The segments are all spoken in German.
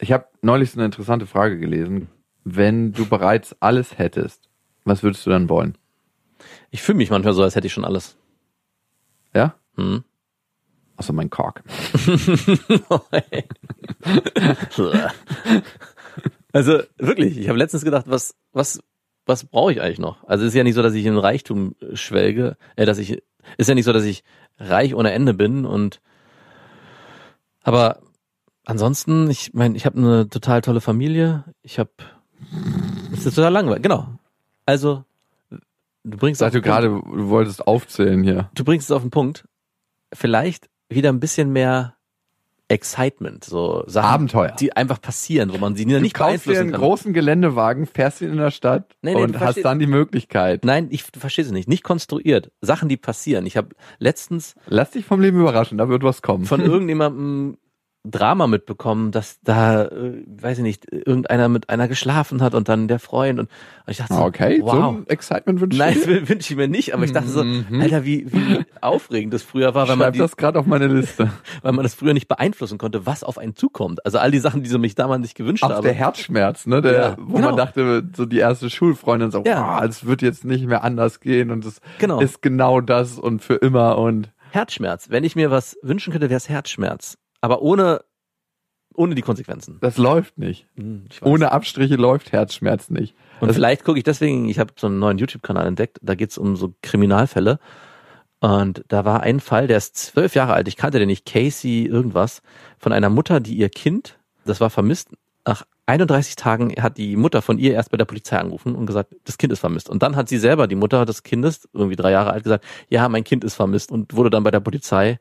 Ich habe neulich so eine interessante Frage gelesen. Wenn du bereits alles hättest, was würdest du dann wollen? Ich fühle mich manchmal so, als hätte ich schon alles. Ja? Hm. Außer mein Kork. also wirklich, ich habe letztens gedacht, was, was, was brauche ich eigentlich noch? Also es ist ja nicht so, dass ich in Reichtum schwelge, äh, dass ich, ist ja nicht so, dass ich reich ohne Ende bin und aber ansonsten, ich meine, ich habe eine total tolle Familie. Ich habe, es ist total langweilig, genau. Also du bringst Sag du gerade, du wolltest aufzählen hier. Du bringst es auf den Punkt. Vielleicht wieder ein bisschen mehr Excitement, so Sachen, Abenteuer. die einfach passieren, wo man sie Du nicht dir beeinflussen einen kann. großen Geländewagen, fährst ihn in der Stadt Nee, nee, und du hast dann die Möglichkeit. Nein, ich du verstehst es nicht. Nicht konstruiert. Sachen, die passieren. Ich habe letztens Lass dich vom Leben überraschen, da wird was kommen. von irgendjemandem Drama mitbekommen, dass da, äh, weiß ich nicht, irgendeiner mit einer geschlafen hat und dann der Freund und, und ich dachte so, okay, so wow. ein Excitement wünsche Nein, ich dir. wünsche ich mir nicht, aber ich dachte so, Mhm. Alter, wie, wie aufregend das früher war, weil man, Schreib die, das gerade auf meine Liste. weil man das früher nicht beeinflussen konnte, was auf einen zukommt. Also all die Sachen, die so mich damals nicht gewünscht Auch habe. der Herzschmerz, ne? Der, Ja, wo genau. man dachte, so die erste Schulfreundin so, Ja. oh, es wird jetzt nicht mehr anders gehen und es Genau. ist genau das und für immer und Herzschmerz. Wenn ich mir was wünschen könnte, wäre es Herzschmerz. Aber ohne, ohne die Konsequenzen. das läuft nicht. Hm. Ohne Abstriche läuft Herzschmerz nicht. Und Das- vielleicht gucke ich deswegen, ich habe so einen neuen YouTube-Kanal entdeckt, da geht's um so Kriminalfälle. Und da war ein Fall, der ist zwölf Jahre alt, ich kannte den nicht, Casey irgendwas, von einer Mutter, die ihr Kind, das war vermisst, nach 31 Tagen hat die Mutter von ihr erst bei der Polizei angerufen und gesagt, das Kind ist vermisst. Und dann hat sie selber, die Mutter des Kindes, irgendwie drei Jahre alt, gesagt, ja, mein Kind ist vermisst und wurde dann bei der Polizei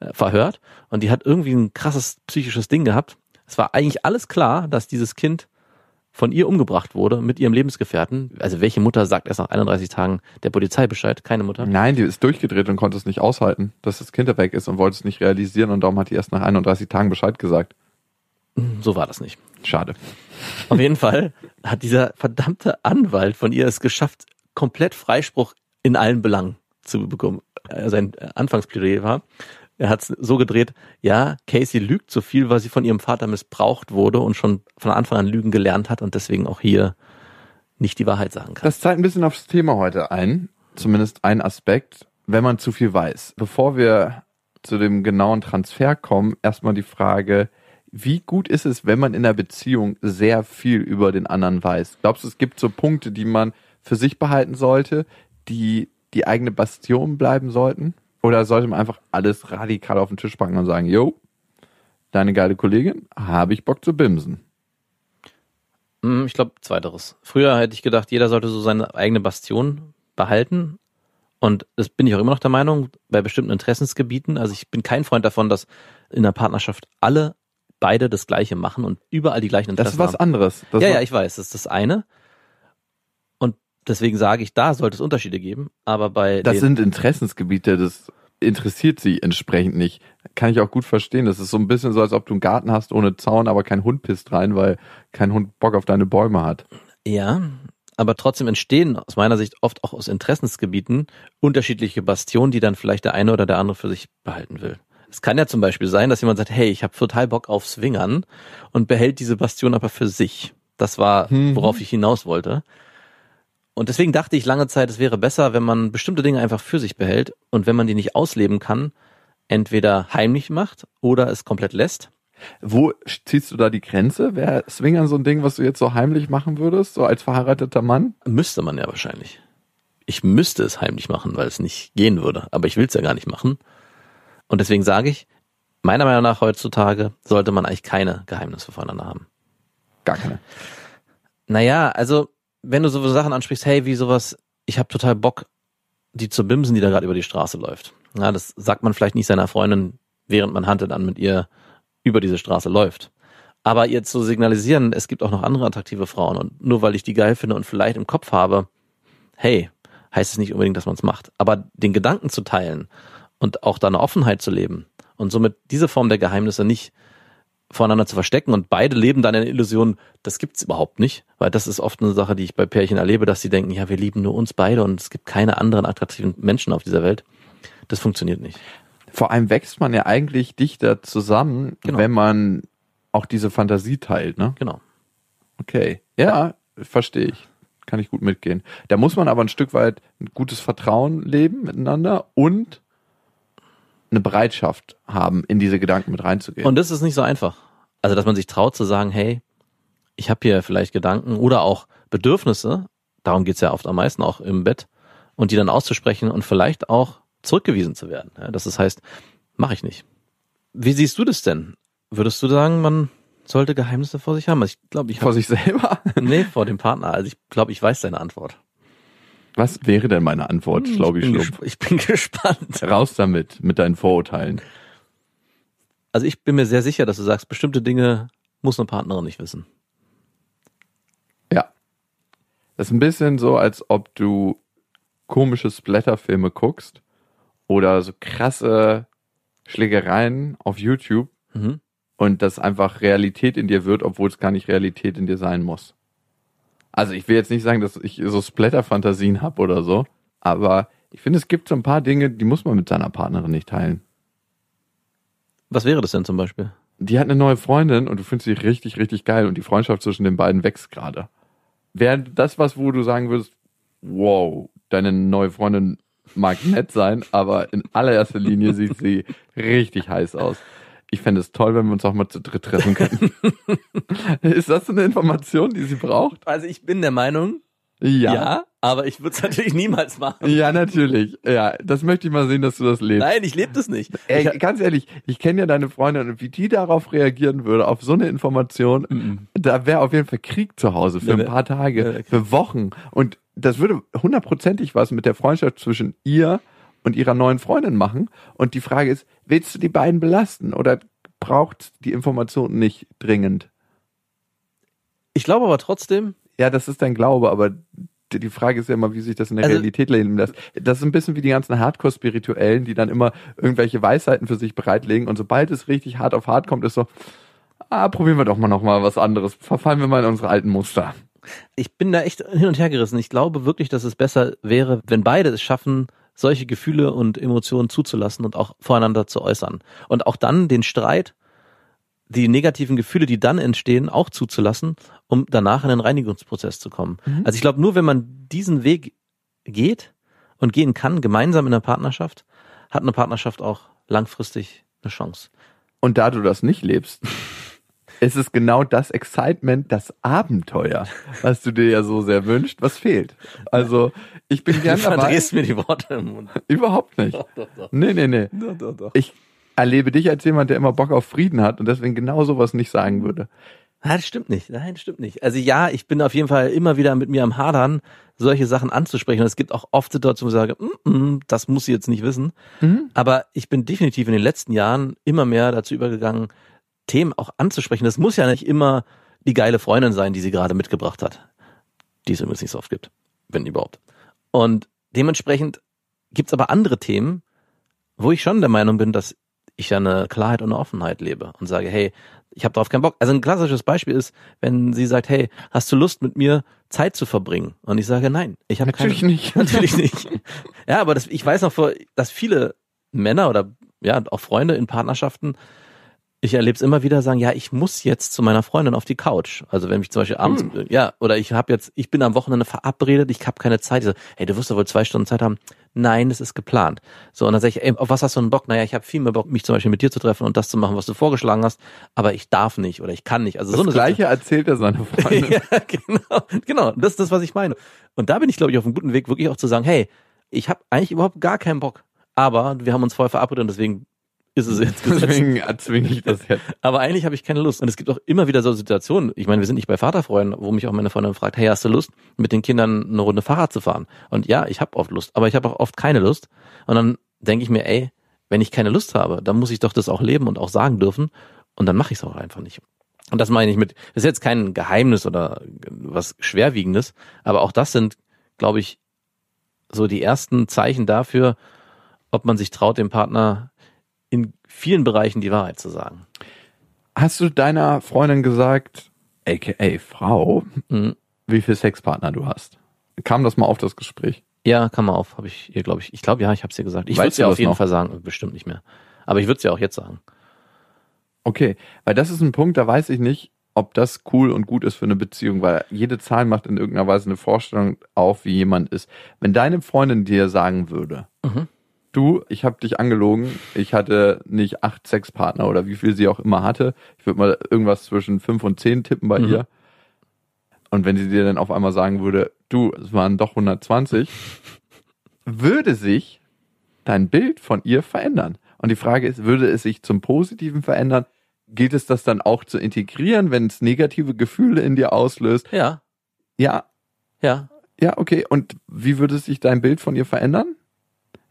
äh, verhört. Und die hat irgendwie ein krasses psychisches Ding gehabt. Es war eigentlich alles klar, dass dieses Kind von ihr umgebracht wurde mit ihrem Lebensgefährten. Also welche Mutter sagt erst nach 31 Tagen der Polizei Bescheid? Keine Mutter. Nein, die ist durchgedreht und konnte es nicht aushalten, dass das Kind weg ist und wollte es nicht realisieren und darum hat die erst nach 31 Tagen Bescheid gesagt. So war das nicht. Schade. Auf jeden Fall hat dieser verdammte Anwalt von ihr es geschafft, komplett Freispruch in allen Belangen zu bekommen. Äh, Sein Anfangsplädoyer war, er hat es so gedreht, ja, Casey lügt so viel, weil sie von ihrem Vater missbraucht wurde und schon von Anfang an lügen gelernt hat und deswegen auch hier nicht die Wahrheit sagen kann. Das zahlt ein bisschen aufs Thema heute ein, zumindest ein Aspekt, wenn man zu viel weiß. Bevor wir zu dem genauen Transfer kommen, erstmal die Frage, wie gut ist es, wenn man in einer Beziehung sehr viel über den anderen weiß? Glaubst du, es gibt so Punkte, die man für sich behalten sollte, die die eigene Bastion bleiben sollten? Oder sollte man einfach alles radikal auf den Tisch packen und sagen, yo, deine geile Kollegin, habe ich Bock zu bimsen? Hm, Ich glaube, zweiteres. Früher hätte ich gedacht, jeder sollte so seine eigene Bastion behalten. Und das bin ich auch immer noch der Meinung, bei bestimmten Interessensgebieten. Also ich bin kein Freund davon, dass in der Partnerschaft alle beide das Gleiche machen und überall die gleichen Das Interessen ist was haben. anderes. Das ja, ja, ich weiß, das ist das eine. Und deswegen sage ich, da sollte es Unterschiede geben. Aber bei Das sind Interessensgebiete, das interessiert sie entsprechend nicht. Kann ich auch gut verstehen. Das ist so ein bisschen so, als ob du einen Garten hast ohne Zaun, aber kein Hund pisst rein, weil kein Hund Bock auf deine Bäume hat. Ja, aber trotzdem entstehen aus meiner Sicht oft auch aus Interessensgebieten unterschiedliche Bastionen, die dann vielleicht der eine oder der andere für sich behalten will. Es kann ja zum Beispiel sein, dass jemand sagt, hey, ich habe total Bock auf Swingern und behält diese Bastion aber für sich. Das war, Mhm. worauf ich hinaus wollte. Und deswegen dachte ich lange Zeit, es wäre besser, wenn man bestimmte Dinge einfach für sich behält und wenn man die nicht ausleben kann, entweder heimlich macht oder es komplett lässt. Wo ziehst du da die Grenze? Wäre Swingern so ein Ding, was du jetzt so heimlich machen würdest, so als verheirateter Mann? Müsste man ja wahrscheinlich. Ich müsste es heimlich machen, weil es nicht gehen würde. Aber ich will es ja gar nicht machen. Und deswegen sage ich, meiner Meinung nach heutzutage sollte man eigentlich keine Geheimnisse voneinander haben. Gar keine. Naja, also wenn du so Sachen ansprichst, hey, wie sowas, ich habe total Bock, die zu bimsen, die da gerade über die Straße läuft. Ja, das sagt man vielleicht nicht seiner Freundin, während man handelt an mit ihr über diese Straße läuft. Aber ihr zu signalisieren, es gibt auch noch andere attraktive Frauen und nur weil ich die geil finde und vielleicht im Kopf habe, hey, heißt es nicht unbedingt, dass man es macht. Aber den Gedanken zu teilen und auch da eine Offenheit zu leben und somit diese Form der Geheimnisse nicht voneinander zu verstecken und beide leben dann in der Illusion, das gibt's überhaupt nicht, weil das ist oft eine Sache, die ich bei Pärchen erlebe, dass sie denken, ja, wir lieben nur uns beide und es gibt keine anderen attraktiven Menschen auf dieser Welt. Das funktioniert nicht. Vor allem wächst man ja eigentlich dichter zusammen, Genau. wenn man auch diese Fantasie teilt, ne? Genau. Okay. Ja, verstehe ich. Kann ich gut mitgehen. Da muss man aber ein Stück weit ein gutes Vertrauen leben miteinander und eine Bereitschaft haben, in diese Gedanken mit reinzugehen. Und das ist nicht so einfach. Also, dass man sich traut zu sagen, hey, ich habe hier vielleicht Gedanken oder auch Bedürfnisse, darum geht's ja oft am meisten auch im Bett, und die dann auszusprechen und vielleicht auch zurückgewiesen zu werden. Ja, das heißt, mache ich nicht. Wie siehst du das denn? Würdest du sagen, man sollte Geheimnisse vor sich haben? Also ich glaube, ich vor sich selber? nee vor dem Partner. Also ich glaube, ich weiß deine Antwort. Was wäre denn meine Antwort, Schlaubi Hm, ich, bin Schlumpf? ich bin gespannt. Raus damit, mit deinen Vorurteilen. Also ich bin mir sehr sicher, dass du sagst, bestimmte Dinge muss eine Partnerin nicht wissen. Ja. Das ist ein bisschen so, als ob du komische Splatterfilme guckst oder so krasse Schlägereien auf YouTube Mhm. und das einfach Realität in dir wird, obwohl es gar nicht Realität in dir sein muss. Also ich will jetzt nicht sagen, dass ich so Splatter-Fantasien habe oder so, aber ich finde, es gibt so ein paar Dinge, die muss man mit seiner Partnerin nicht teilen. Was wäre das denn zum Beispiel? Die hat eine neue Freundin und du findest sie richtig, richtig geil und die Freundschaft zwischen den beiden wächst gerade. Wäre das was, wo du sagen würdest, wow, deine neue Freundin mag nett sein, aber in allererster Linie sieht sie richtig heiß aus. Ich fände es toll, wenn wir uns auch mal zu dritt treffen könnten. Ist das so eine Information, die sie braucht? Also ich bin der Meinung, ja, aber ich würde es natürlich niemals machen. Ja, natürlich. Ja, das möchte ich mal sehen, dass du das lebst. Nein, ich lebe das nicht. Ey, Ich, ganz ehrlich, ich kenne ja deine Freundin und wie die darauf reagieren würde, auf so eine Information, da wäre auf jeden Fall Krieg zu Hause für Ja, ein paar Tage, ja, für Wochen. Und das würde hundertprozentig was mit der Freundschaft zwischen ihr und ihrer neuen Freundin machen. Und die Frage ist, willst du die beiden belasten oder braucht die Information nicht dringend? ich glaube aber trotzdem, Ja, das ist dein Glaube, aber die Frage ist ja immer, wie sich das in der Also- Realität leben lässt. Das ist ein bisschen wie die ganzen Hardcore-Spirituellen, die dann immer irgendwelche Weisheiten für sich bereitlegen und sobald es richtig hart auf hart kommt, ist so, ah, probieren wir doch mal noch mal was anderes. Verfallen wir mal in unsere alten Muster. ich bin da echt hin und her gerissen. Ich glaube wirklich, dass es besser wäre, wenn beide es schaffen, solche Gefühle und Emotionen zuzulassen und auch voreinander zu äußern. Und auch dann den Streit, die negativen Gefühle, die dann entstehen, auch zuzulassen, um danach in einen Reinigungsprozess zu kommen. Also ich glaube, nur wenn man diesen Weg geht und gehen kann, gemeinsam in der Partnerschaft, hat eine Partnerschaft auch langfristig eine Chance. Und da du das nicht lebst, ist es genau das Excitement, das Abenteuer, was du dir ja so sehr wünschst, was fehlt. Also, ich bin Du gern dabei. verdrehst mir die Worte im Mund. Überhaupt nicht. Doch, doch, doch. Nee, nee, nee. Doch, doch, doch. Ich erlebe dich als jemand, der immer Bock auf Frieden hat und deswegen genau sowas nicht sagen würde. Nein, das stimmt nicht. Nein, das stimmt nicht. Also ja, ich bin auf jeden Fall immer wieder mit mir am Hadern, solche Sachen anzusprechen. Und es gibt auch oft Situationen, wo ich sage, mm, mm, das muss sie jetzt nicht wissen. Aber ich bin definitiv in den letzten Jahren immer mehr dazu übergegangen, Themen auch anzusprechen. Das muss ja nicht immer die geile Freundin sein, die sie gerade mitgebracht hat. Die es übrigens nicht so oft gibt, wenn überhaupt. Und dementsprechend gibt's aber andere Themen, wo ich schon der Meinung bin, dass ich ja eine Klarheit und eine Offenheit lebe und sage, hey, ich habe darauf keinen Bock. Also ein klassisches Beispiel ist, wenn sie sagt, hey, hast du Lust mit mir Zeit zu verbringen? Und ich sage, nein, ich habe keine. Natürlich nicht. Natürlich nicht. Ja, aber das, ich weiß noch, vor, dass viele Männer oder ja auch Freunde in Partnerschaften, ich erlebe es immer wieder, sagen, ja, ich muss jetzt zu meiner Freundin auf die Couch. Also wenn ich zum Beispiel abends, ja, oder ich habe jetzt, ich bin am Wochenende verabredet, ich habe keine Zeit. Ich so, hey, du wirst doch wohl zwei Stunden Zeit haben. Nein, das ist geplant. So, und dann sage ich, ey, auf was hast du einen Bock? Naja, ich habe viel mehr Bock, mich zum Beispiel mit dir zu treffen und das zu machen, was du vorgeschlagen hast, aber ich darf nicht oder ich kann nicht. Also so Das eine Gleiche erzählt er seiner Freundin. ja, genau, genau. Das ist das, was ich meine. Und da bin ich, glaube ich, auf einem guten Weg, wirklich auch zu sagen, hey, ich habe eigentlich überhaupt gar keinen Bock. Aber wir haben uns vorher verabredet und deswegen ist es jetzt gesetzt. Deswegen erzwinge ich das jetzt. Aber eigentlich habe ich keine Lust. Und es gibt auch immer wieder so Situationen. Ich meine, wir sind nicht bei Vaterfreunden, wo mich auch meine Freundin fragt, hey, hast du Lust, mit den Kindern eine Runde Fahrrad zu fahren? Und ja, ich habe oft Lust, aber ich habe auch oft keine Lust. Und dann denke ich mir, ey, wenn ich keine Lust habe, dann muss ich doch das auch leben und auch sagen dürfen. Und dann mache ich es auch einfach nicht. Und das meine ich mit, das ist jetzt kein Geheimnis oder was Schwerwiegendes, aber auch das sind, glaube ich, so die ersten Zeichen dafür, ob man sich traut, dem Partner vielen Bereichen die Wahrheit zu sagen. Hast du deiner Freundin gesagt, aka Frau, Mhm. wie viel Sexpartner du hast? Kam das mal auf das Gespräch? Ja, kann man auf, habe ich ihr, glaube ich. Ich glaube, ja, ich habe es ihr gesagt. Ich würde es ja auf jeden noch? Fall sagen, bestimmt nicht mehr. Aber ich würde es ja auch jetzt sagen. Okay, weil das ist ein Punkt, da weiß ich nicht, ob das cool und gut ist für eine Beziehung, weil jede Zahl macht in irgendeiner Weise eine Vorstellung auf, wie jemand ist. Wenn deine Freundin dir sagen würde, Mhm. Du, ich habe dich angelogen, ich hatte nicht acht Sexpartner oder wie viel sie auch immer hatte, ich würde mal irgendwas zwischen fünf und zehn tippen bei Mhm. ihr. Und wenn sie dir dann auf einmal sagen würde, du, es waren doch 120, würde sich dein Bild von ihr verändern. Und die Frage ist, würde es sich zum Positiven verändern? Gilt es das dann auch zu integrieren, wenn es negative Gefühle in dir auslöst? Ja, Ja, ja. ja, okay. Und wie würde sich dein Bild von ihr verändern?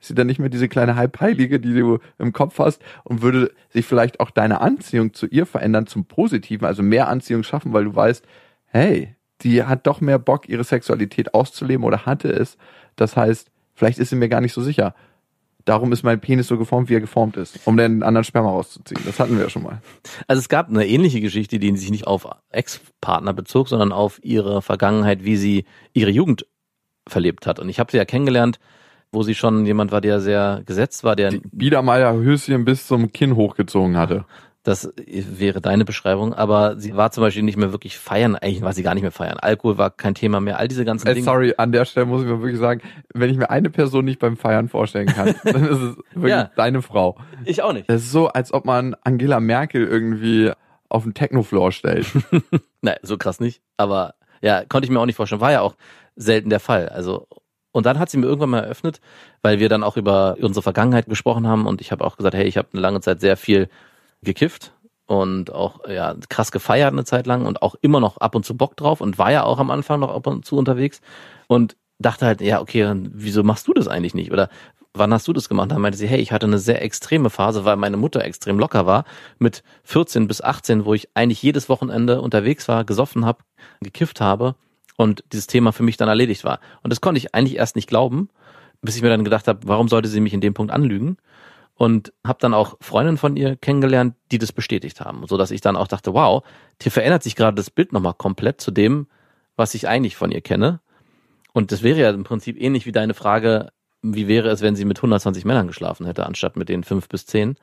Ist sie dann nicht mehr diese kleine Halbheilige, die du im Kopf hast? Und würde sich vielleicht auch deine Anziehung zu ihr verändern zum Positiven, also mehr Anziehung schaffen, weil du weißt, hey, die hat doch mehr Bock, ihre Sexualität auszuleben oder hatte es. Das heißt, vielleicht ist sie mir gar nicht so sicher. Darum ist mein Penis so geformt, wie er geformt ist, um den anderen Sperma rauszuziehen. Das hatten wir ja schon mal. Also es gab eine ähnliche Geschichte, die sich nicht auf Ex-Partner bezog, sondern auf ihre Vergangenheit, wie sie ihre Jugend verlebt hat. Und ich habe sie ja kennengelernt, wo sie schon jemand war, der sehr gesetzt war, der Die Biedermeier-Höschen bis zum Kinn hochgezogen hatte. Das wäre deine Beschreibung, aber sie war zum Beispiel nicht mehr wirklich feiern, eigentlich war sie gar nicht mehr feiern. Alkohol war kein Thema mehr, all diese ganzen Äh, Dinge. sorry, an der Stelle muss ich mir wirklich sagen, wenn ich mir eine Person nicht beim Feiern vorstellen kann, dann ist es wirklich Ja. deine Frau. Ich auch nicht. Das ist so, als ob man Angela Merkel irgendwie auf den Technofloor stellt. Nein, so krass nicht. Aber ja, konnte ich mir auch nicht vorstellen. War ja auch selten der Fall. Also und dann hat sie mir irgendwann mal eröffnet, weil wir dann auch über unsere Vergangenheit gesprochen haben und ich habe auch gesagt, hey, ich habe eine lange Zeit sehr viel gekifft und auch ja krass gefeiert eine Zeit lang und auch immer noch ab und zu Bock drauf und war ja auch am Anfang noch ab und zu unterwegs und dachte halt, ja, okay, wieso machst du das eigentlich nicht? Oder wann hast du das gemacht? Dann meinte sie, hey, ich hatte eine sehr extreme Phase, weil meine Mutter extrem locker war, mit 14 bis 18, wo ich eigentlich jedes Wochenende unterwegs war, gesoffen habe, gekifft habe und dieses Thema für mich dann erledigt war. Und das konnte ich eigentlich erst nicht glauben, bis ich mir dann gedacht habe, warum sollte sie mich in dem Punkt anlügen? Und habe dann auch Freundinnen von ihr kennengelernt, die das bestätigt haben, so dass ich dann auch dachte, wow, hier verändert sich gerade das Bild nochmal komplett zu dem, was ich eigentlich von ihr kenne. Und das wäre ja im Prinzip ähnlich wie deine Frage, wie wäre es, wenn sie mit 120 Männern geschlafen hätte, anstatt mit den fünf bis zehn?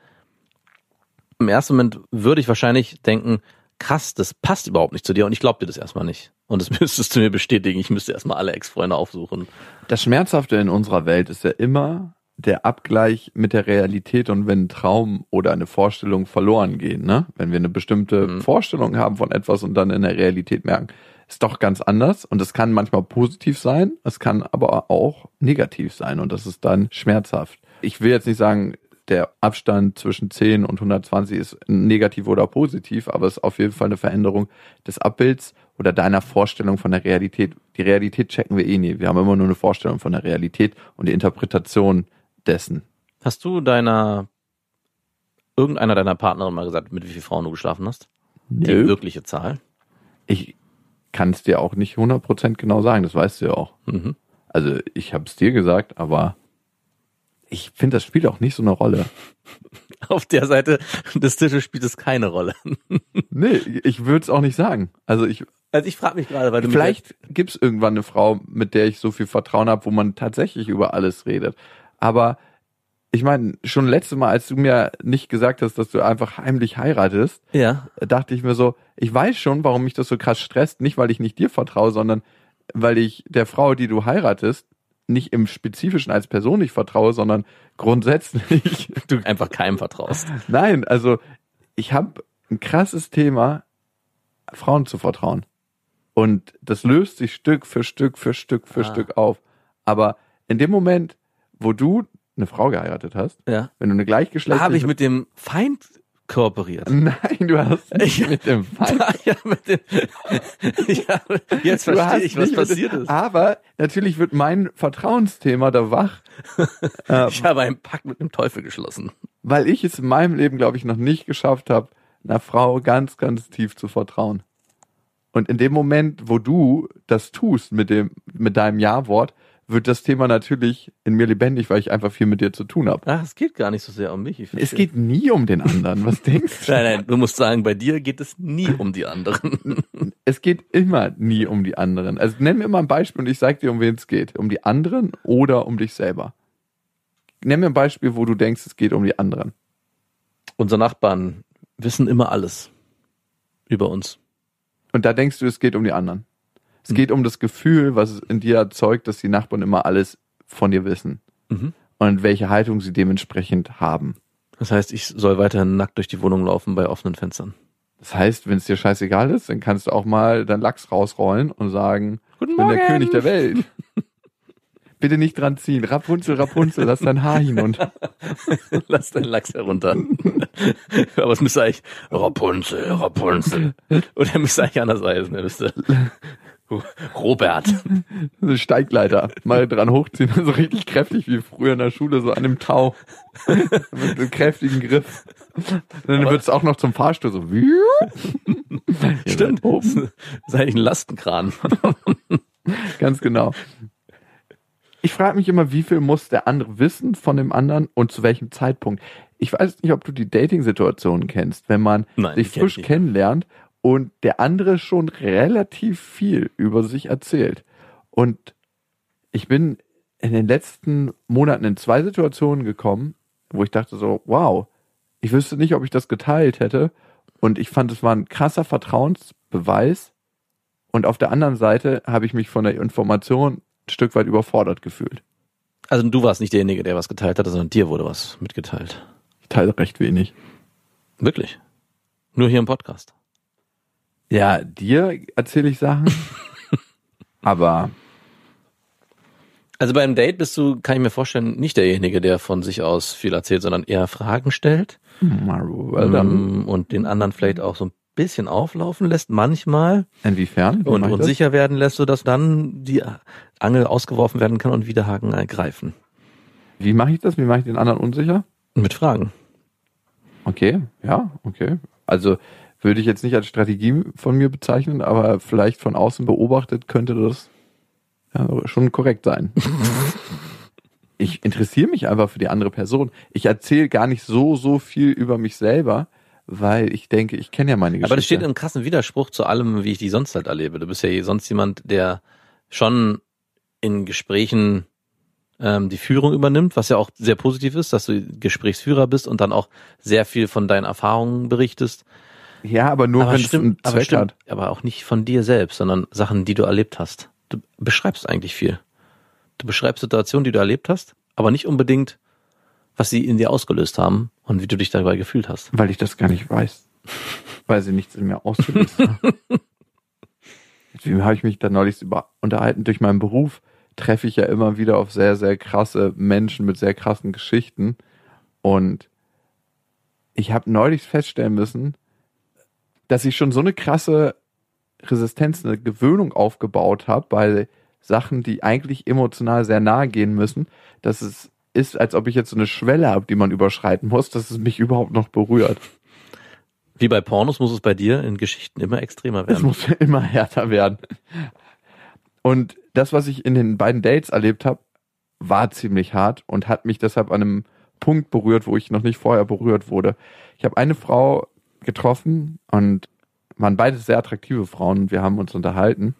Im ersten Moment würde ich wahrscheinlich denken, krass, das passt überhaupt nicht zu dir und ich glaube dir das erstmal nicht. Und das müsstest du mir bestätigen. Ich müsste erstmal alle Ex-Freunde aufsuchen. Das Schmerzhafte in unserer Welt ist ja immer der Abgleich mit der Realität und wenn ein Traum oder eine Vorstellung verloren gehen, ne? Wenn wir eine bestimmte Mhm. Vorstellung haben von etwas und dann in der Realität merken, ist doch ganz anders und es kann manchmal positiv sein, es kann aber auch negativ sein und das ist dann schmerzhaft. Ich will jetzt nicht sagen, der Abstand zwischen 10 und 120 ist negativ oder positiv, aber es ist auf jeden Fall eine Veränderung des Abbilds oder deiner Vorstellung von der Realität. Die Realität checken wir eh nie. Wir haben immer nur eine Vorstellung von der Realität und die Interpretation dessen. Hast du deiner, irgendeiner deiner Partnerin mal gesagt, mit wie vielen Frauen du geschlafen hast? Die Nö. wirkliche Zahl? Ich kann es dir auch nicht 100% genau sagen, das weißt du ja auch. Mhm. Also ich habe es dir gesagt, aber ich finde, das spielt auch nicht so eine Rolle. Auf der Seite des Tisches spielt es keine Rolle. Nee, ich würde es auch nicht sagen. Also ich, Also ich frage mich gerade, weil du Vielleicht gibt's irgendwann eine Frau, mit der ich so viel Vertrauen habe, wo man tatsächlich über alles redet. Aber ich meine, schon letztes Mal, als du mir nicht gesagt hast, dass du einfach heimlich heiratest, ja, dachte ich mir so, ich weiß schon, warum mich das so krass stresst. Nicht, weil ich nicht dir vertraue, sondern weil ich der Frau, die du heiratest, nicht im Spezifischen als Person nicht vertraue, sondern grundsätzlich. du einfach keinem vertraust. Nein, also ich habe ein krasses Thema, Frauen zu vertrauen. Und das löst sich Stück für Stück für Stück für Ah. Stück auf. Aber in dem Moment, wo du eine Frau geheiratet hast, Ja. wenn du eine Da gleichgeschlechtliche... habe ich mit dem Feind kooperiert. Nein, du hast nicht Ich- mit dem Feind... ja, mit dem, ja, jetzt Du verstehe ich, was passiert ist. Aber natürlich wird mein Vertrauensthema da wach, Ich habe einen Pakt mit dem Teufel geschlossen. weil ich es in meinem Leben, glaube ich, noch nicht geschafft habe, einer Frau ganz, ganz tief zu vertrauen. Und in dem Moment, wo du das tust mit dem, mit deinem Ja-Wort, wird das Thema natürlich in mir lebendig, weil ich einfach viel mit dir zu tun habe. Ach, es geht gar nicht so sehr um mich. Ich Es geht nie um den anderen. Was denkst du? Nein, nein, du musst sagen, bei dir geht es nie um die anderen. Es geht immer nie um die anderen. Also nenn mir mal ein Beispiel und ich sag dir, um wen es geht. Um die anderen oder um dich selber. Nenn mir ein Beispiel, wo du denkst, es geht um die anderen. Unsere Nachbarn wissen immer alles über uns. Und da denkst du, es geht um die anderen. Es Mhm. geht um das Gefühl, was es in dir erzeugt, dass die Nachbarn immer alles von dir wissen. Mhm. Und welche Haltung sie dementsprechend haben. Das heißt, ich soll weiterhin nackt durch die Wohnung laufen bei offenen Fenstern. Das heißt, wenn es dir scheißegal ist, dann kannst du auch mal deinen Lachs rausrollen und sagen, Guten ich bin der König der Welt. Bitte nicht dran ziehen. Rapunzel, Rapunzel, lass dein Haar hinunter. Lass deinen Lachs herunter. Aber es müsste eigentlich Rapunzel, Rapunzel. Oder er müsste eigentlich anders heißen. Müsste Robert. Eine Steigleiter. Mal dran hochziehen. So richtig kräftig wie früher in der Schule, so an dem Tau. Mit einem kräftigen Griff. Und dann wird es auch noch zum Fahrstuhl so. Stimmt. Oben. Das ist eigentlich ein Lastenkran. Ganz genau. Ich frage mich immer, wie viel muss der andere wissen von dem anderen und zu welchem Zeitpunkt. Ich weiß nicht, ob du die Dating-Situation kennst, wenn man Nein, sich kenn frisch kennenlernt und der andere schon relativ viel über sich erzählt. Und ich bin in den letzten Monaten in zwei Situationen gekommen, wo ich dachte so, wow, ich wüsste nicht, ob ich das geteilt hätte. Und ich fand, es war ein krasser Vertrauensbeweis. Und auf der anderen Seite habe ich mich von der Information ein Stück weit überfordert gefühlt. Also du warst nicht derjenige, der was geteilt hat, sondern dir wurde was mitgeteilt. Ich teile recht wenig. Wirklich. Nur hier im Podcast. Ja, dir erzähle ich Sachen. aber Also beim Date bist du, kann ich mir vorstellen, nicht derjenige, der von sich aus viel erzählt, sondern eher Fragen stellt well ähm, und den anderen vielleicht auch so ein bisschen auflaufen lässt, manchmal inwiefern? Wie und unsicher werden lässt, sodass dann die Angel ausgeworfen werden kann und wieder Haken ergreifen. Wie mache ich das? Wie mache ich den anderen unsicher? Mit Fragen. Okay, ja, okay. Also würde ich jetzt nicht als Strategie von mir bezeichnen, aber vielleicht von außen beobachtet könnte das ja, schon korrekt sein. ich interessiere mich einfach für die andere Person. Ich erzähle gar nicht so, so viel über mich selber, weil ich denke, ich kenne ja meine Geschichte. Aber das steht im krassen Widerspruch zu allem, wie ich die sonst halt erlebe. Du bist ja sonst jemand, der schon in Gesprächen ähm, die Führung übernimmt, was ja auch sehr positiv ist, dass du Gesprächsführer bist und dann auch sehr viel von deinen Erfahrungen berichtest. Ja, aber nur aber wenn es einen aber Zweck stimmt, hat. aber auch nicht von dir selbst, sondern Sachen, die du erlebt hast. Du beschreibst eigentlich viel. Du beschreibst Situationen, die du erlebt hast, aber nicht unbedingt, was sie in dir ausgelöst haben und wie du dich dabei gefühlt hast. Weil ich das gar nicht weiß. Weil sie nichts in mir ausgelöst haben. Wem habe ich mich da neulich über unterhalten? Durch meinen Beruf treffe ich ja immer wieder auf sehr, sehr krasse Menschen mit sehr krassen Geschichten. Und ich habe neulich feststellen müssen, dass ich schon so eine krasse Resistenz, eine Gewöhnung aufgebaut habe bei Sachen, die eigentlich emotional sehr nahe gehen müssen, dass es ist, als ob ich jetzt so eine Schwelle habe, die man überschreiten muss, dass es mich überhaupt noch berührt. Wie bei Pornos muss es bei dir in Geschichten immer extremer Es werden. muss immer härter werden. Und das, was ich in den beiden Dates erlebt habe, war ziemlich hart und hat mich deshalb an einem Punkt berührt, wo ich noch nicht vorher berührt wurde. Ich habe eine Frau getroffen und waren beides sehr attraktive Frauen und wir haben uns unterhalten.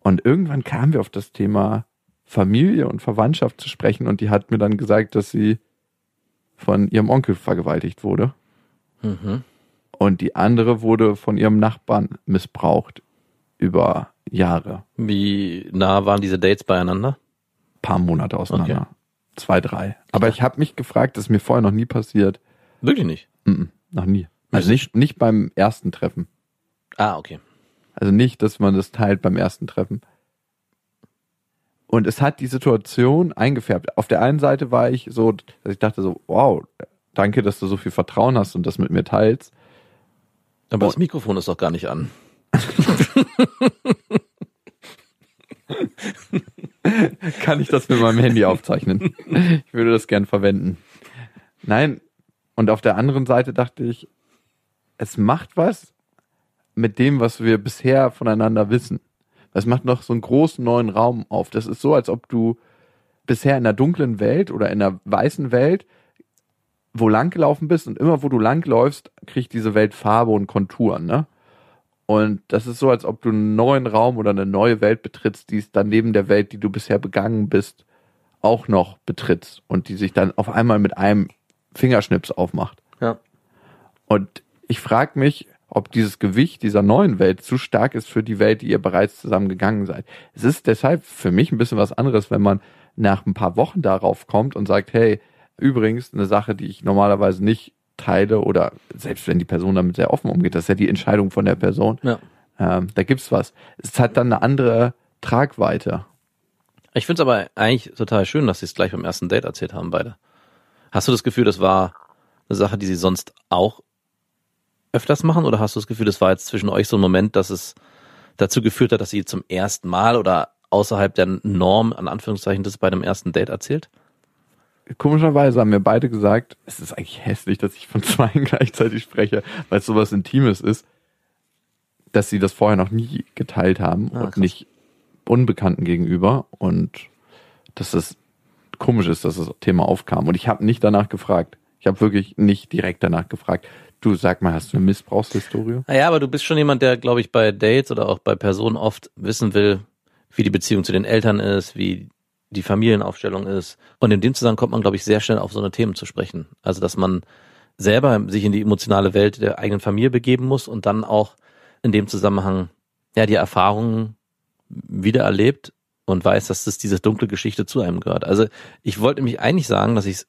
Und irgendwann kamen wir auf das Thema Familie und Verwandtschaft zu sprechen und die hat mir dann gesagt, dass sie von ihrem Onkel vergewaltigt wurde. Mhm. Und die andere wurde von ihrem Nachbarn missbraucht über Jahre. Wie nah waren diese Dates beieinander? Paar Monate auseinander. Okay. Zwei, drei. Aber ich habe mich gefragt, das ist mir vorher noch nie passiert. Wirklich nicht. Mhm, noch nie. Also nicht, nicht beim ersten Treffen. Ah, okay. Also nicht, dass man das teilt beim ersten Treffen. Und es hat die Situation eingefärbt. Auf der einen Seite war ich so, dass ich dachte so, wow, danke, dass du so viel Vertrauen hast und das mit mir teilst. Aber Oh. das Mikrofon ist doch gar nicht an. kann ich das mit meinem Handy aufzeichnen. Ich würde das gern verwenden. Nein, und auf der anderen Seite dachte ich, es macht was mit dem, was wir bisher voneinander wissen. Es macht noch so einen großen neuen Raum auf. Das ist so, als ob du bisher in der dunklen Welt oder in der weißen Welt wo lang gelaufen bist und immer wo du lang läufst, kriegt diese Welt Farbe und Konturen, ne? Und das ist so, als ob du einen neuen Raum oder eine neue Welt betrittst, die es dann neben der Welt, die du bisher begangen bist, auch noch betrittst und die sich dann auf einmal mit einem Fingerschnips aufmacht. Ja. Und ich frage mich, ob dieses Gewicht dieser neuen Welt zu stark ist für die Welt, die ihr bereits zusammen gegangen seid. Es ist deshalb für mich ein bisschen was anderes, wenn man nach ein paar Wochen darauf kommt und sagt, hey, übrigens eine Sache, die ich normalerweise nicht teile oder selbst wenn die Person damit sehr offen umgeht, das ist ja die Entscheidung von der Person. Ja. Ähm, da gibt's was. Es hat dann eine andere Tragweite. Ich finde es aber eigentlich total schön, dass sie es gleich beim ersten Date erzählt haben, beide. Hast du das Gefühl, das war eine Sache, die sie sonst auch öfters machen? Oder hast du das Gefühl, das war jetzt zwischen euch so ein Moment, dass es dazu geführt hat, dass sie zum ersten Mal oder außerhalb der Norm, an Anführungszeichen, das bei dem ersten Date erzählt? Komischerweise haben wir beide gesagt, es ist eigentlich hässlich, dass ich von zwei gleichzeitig spreche, weil es sowas Intimes ist, dass sie das vorher noch nie geteilt haben Ah, und krass. nicht Unbekannten gegenüber und dass es komisch ist, dass das Thema aufkam. Und ich habe nicht danach gefragt. Ich habe wirklich nicht direkt danach gefragt. Du sag mal, hast du eine Missbrauchshistorie? Naja, aber du bist schon jemand, der, glaube ich, bei Dates oder auch bei Personen oft wissen will, wie die Beziehung zu den Eltern ist, wie die Familienaufstellung ist. Und in dem Zusammenhang kommt man, glaube ich, sehr schnell auf so eine Themen zu sprechen. Also, dass man selber sich in die emotionale Welt der eigenen Familie begeben muss und dann auch in dem Zusammenhang, ja, die Erfahrungen wieder erlebt und weiß, dass das diese dunkle Geschichte zu einem gehört. Also, ich wollte mich eigentlich sagen, dass ich es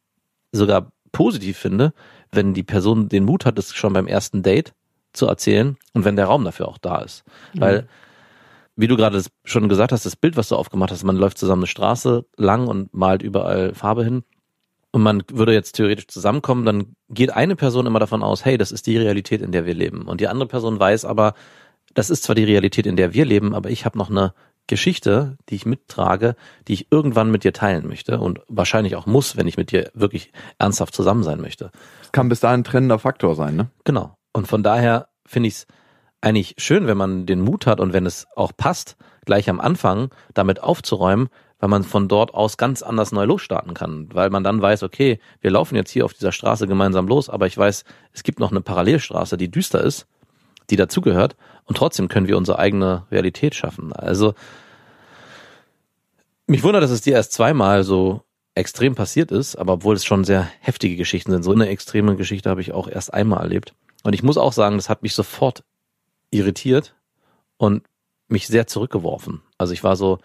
sogar positiv finde, wenn die Person den Mut hat, es schon beim ersten Date zu erzählen und wenn der Raum dafür auch da ist. Weil, wie du gerade schon gesagt hast, das Bild, was du aufgemacht hast, man läuft zusammen eine Straße lang und malt überall Farbe hin und man würde jetzt theoretisch zusammenkommen, dann geht eine Person immer davon aus, hey, das ist die Realität, in der wir leben. Und die andere Person weiß aber, das ist zwar die Realität, in der wir leben, aber ich habe noch eine Geschichte, die ich mittrage, die ich irgendwann mit dir teilen möchte und wahrscheinlich auch muss, wenn ich mit dir wirklich ernsthaft zusammen sein möchte. Das kann bis dahin ein trennender Faktor sein, ne? Genau. Und von daher finde ich es eigentlich schön, wenn man den Mut hat und wenn es auch passt, gleich am Anfang damit aufzuräumen, weil man von dort aus ganz anders neu losstarten kann. Weil man dann weiß, okay, wir laufen jetzt hier auf dieser Straße gemeinsam los, aber ich weiß, es gibt noch eine Parallelstraße, die düster ist, die dazugehört und trotzdem können wir unsere eigene Realität schaffen. Also mich wundert, dass es dir erst zweimal so extrem passiert ist, aber obwohl es schon sehr heftige Geschichten sind, so eine extreme Geschichte habe ich auch erst einmal erlebt. Und ich muss auch sagen, das hat mich sofort irritiert und mich sehr zurückgeworfen. Also ich war so,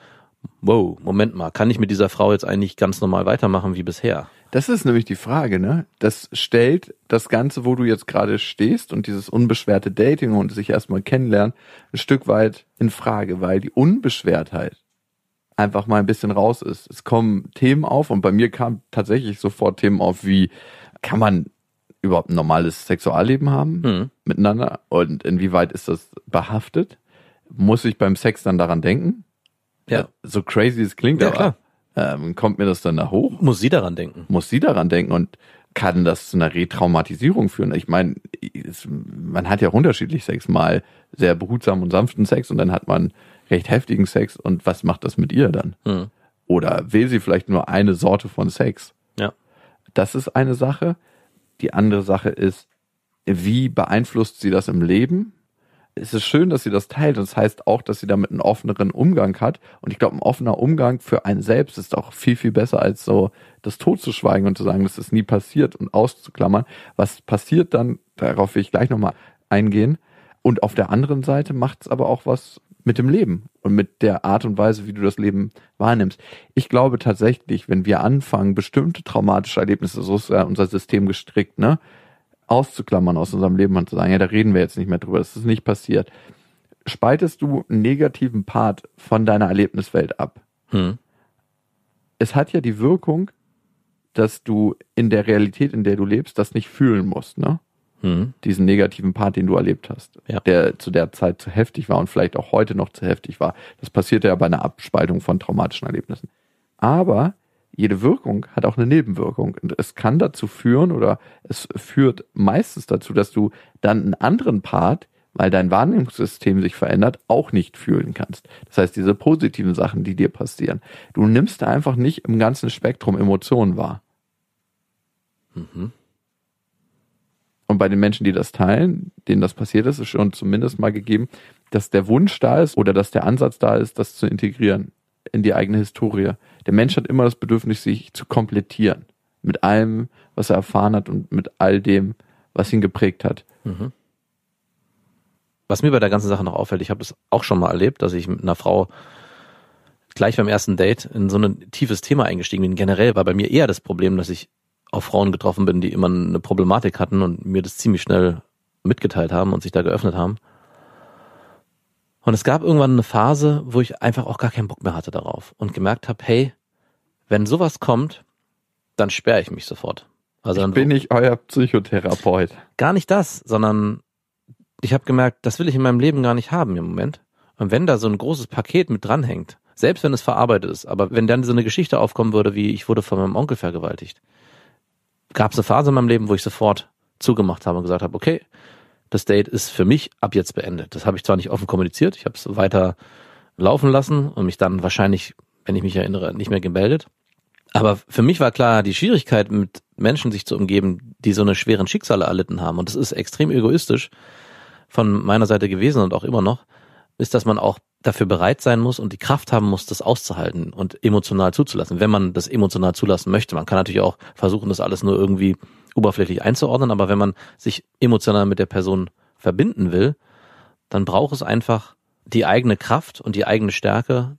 wow, Moment mal, kann ich mit dieser Frau jetzt eigentlich ganz normal weitermachen wie bisher? Das ist nämlich die Frage, ne? Das stellt das Ganze, wo du jetzt gerade stehst und dieses unbeschwerte Dating und sich erstmal kennenlernen, ein Stück weit in Frage, weil die Unbeschwertheit einfach mal ein bisschen raus ist. Es kommen Themen auf und bei mir kamen tatsächlich sofort Themen auf wie, kann man überhaupt ein normales Sexualleben haben Hm. miteinander und inwieweit ist das behaftet? Muss ich beim Sex dann daran denken? Ja. So crazy es klingt, Ja, aber. Ähm, kommt mir das dann da hoch? Muss sie daran denken. muss sie daran denken und kann das zu einer Retraumatisierung führen? Ich meine, es, man hat ja unterschiedlich Sex, mal sehr behutsam und sanften Sex und dann hat man recht heftigen Sex und was macht das mit ihr dann? Hm. Oder will sie vielleicht nur eine Sorte von Sex? Ja. Das ist eine Sache. Die andere Sache ist, wie beeinflusst sie das im Leben? Es ist schön, dass sie das teilt. Das heißt auch, dass sie damit einen offeneren Umgang hat. Und ich glaube, ein offener Umgang für einen selbst ist auch viel, viel besser, als so das totzuschweigen und zu sagen, das ist nie passiert und auszuklammern. Was passiert dann, darauf will ich gleich nochmal eingehen. Und auf der anderen Seite macht es aber auch was mit dem Leben und mit der Art und Weise, wie du das Leben wahrnimmst. Ich glaube tatsächlich, wenn wir anfangen, bestimmte traumatische Erlebnisse, so ist ja unser System gestrickt, ne, auszuklammern aus unserem Leben und zu sagen, ja, da reden wir jetzt nicht mehr drüber, das ist nicht passiert. Spaltest du einen negativen Part von deiner Erlebniswelt ab? Hm. Es hat ja die Wirkung, dass du in der Realität, in der du lebst, das nicht fühlen musst, ne? Hm. diesen negativen Part, den du erlebt hast, Ja. der zu der Zeit zu heftig war und vielleicht auch heute noch zu heftig war. Das passiert ja bei einer Abspaltung von traumatischen Erlebnissen. Aber jede Wirkung hat auch eine Nebenwirkung. Und es kann dazu führen oder es führt meistens dazu, dass du dann einen anderen Part, weil dein Wahrnehmungssystem sich verändert, auch nicht fühlen kannst. Das heißt, diese positiven Sachen, die dir passieren, du nimmst einfach nicht im ganzen Spektrum Emotionen wahr. Mhm. Und bei den Menschen, die das teilen, denen das passiert ist, ist schon zumindest mal gegeben, dass der Wunsch da ist oder dass der Ansatz da ist, das zu integrieren in die eigene Historie. Der Mensch hat immer das Bedürfnis, sich zu komplettieren. Mit allem, was er erfahren hat und mit all dem, was ihn geprägt hat. Mhm. Was mir bei der ganzen Sache noch auffällt, ich habe das auch schon mal erlebt, dass ich mit einer Frau gleich beim ersten Date in so ein tiefes Thema eingestiegen bin. Generell war bei mir eher das Problem, dass ich auf Frauen getroffen bin, die immer eine Problematik hatten und mir das ziemlich schnell mitgeteilt haben und sich da geöffnet haben. Und es gab irgendwann eine Phase, wo ich einfach auch gar keinen Bock mehr hatte darauf und gemerkt habe, hey, wenn sowas kommt, dann sperre ich mich sofort. Also Ich dann bin nicht euer Psychotherapeut. gar nicht das, sondern ich habe gemerkt, das will ich in meinem Leben gar nicht haben im Moment. Und wenn da so ein großes Paket mit dranhängt, selbst wenn es verarbeitet ist, aber wenn dann so eine Geschichte aufkommen würde, wie ich wurde von meinem Onkel vergewaltigt, gab es eine Phase in meinem Leben, wo ich sofort zugemacht habe und gesagt habe, okay, das Date ist für mich ab jetzt beendet. Das habe ich zwar nicht offen kommuniziert, ich habe es weiter laufen lassen und mich dann wahrscheinlich, wenn ich mich erinnere, nicht mehr gemeldet. Aber für mich war klar, die Schwierigkeit, mit Menschen sich zu umgeben, die so eine schweren Schicksale erlitten haben, und das ist extrem egoistisch von meiner Seite gewesen und auch immer noch, ist, dass man auch dafür bereit sein muss und die Kraft haben muss, das auszuhalten und emotional zuzulassen, wenn man das emotional zulassen möchte. Man kann natürlich auch versuchen, das alles nur irgendwie oberflächlich einzuordnen, aber wenn man sich emotional mit der Person verbinden will, dann braucht es einfach die eigene Kraft und die eigene Stärke,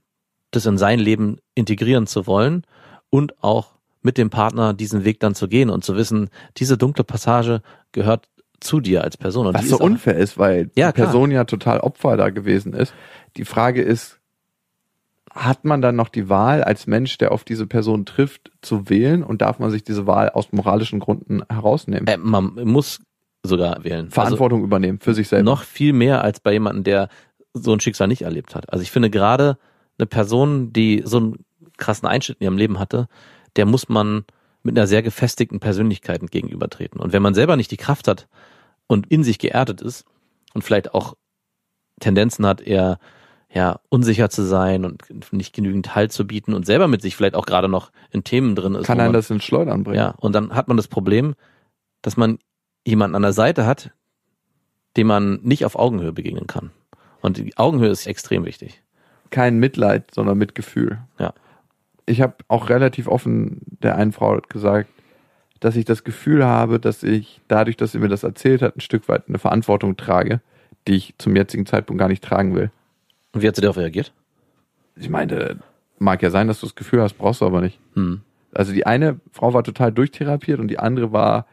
das in sein Leben integrieren zu wollen und auch mit dem Partner diesen Weg dann zu gehen und zu wissen, diese dunkle Passage gehört zu dir als Person. Und Was so unfair ist, weil Ja, die Person ja total Opfer da gewesen ist. Die Frage ist, hat man dann noch die Wahl als Mensch, der auf diese Person trifft, zu wählen und darf man sich diese Wahl aus moralischen Gründen herausnehmen? Äh, man muss sogar wählen. Verantwortung übernehmen für sich also selber. noch viel mehr als bei jemandem, der so ein Schicksal nicht erlebt hat. Also ich finde gerade eine Person, die so einen krassen Einschnitt in ihrem Leben hatte, der muss man mit einer sehr gefestigten Persönlichkeit gegenübertreten. Und wenn man selber nicht die Kraft hat und in sich geerdet ist und vielleicht auch Tendenzen hat, eher ja, unsicher zu sein und nicht genügend Halt zu bieten und selber mit sich vielleicht auch gerade noch in Themen drin ist. Kann einen man- das ins Schleudern bringen. ja, und dann hat man das Problem, dass man jemanden an der Seite hat, dem man nicht auf Augenhöhe begegnen kann. Und die Augenhöhe ist extrem wichtig. Kein Mitleid, sondern Mitgefühl. Ja. Ich habe auch relativ offen der einen Frau gesagt, dass ich das Gefühl habe, dass ich dadurch, dass sie mir das erzählt hat, ein Stück weit eine Verantwortung trage, die ich zum jetzigen Zeitpunkt gar nicht tragen will. Und wie hat sie darauf reagiert? Ich meine, mag ja sein, dass du das Gefühl hast, brauchst du aber nicht. Hm. Also die eine Frau war total durchtherapiert und die andere war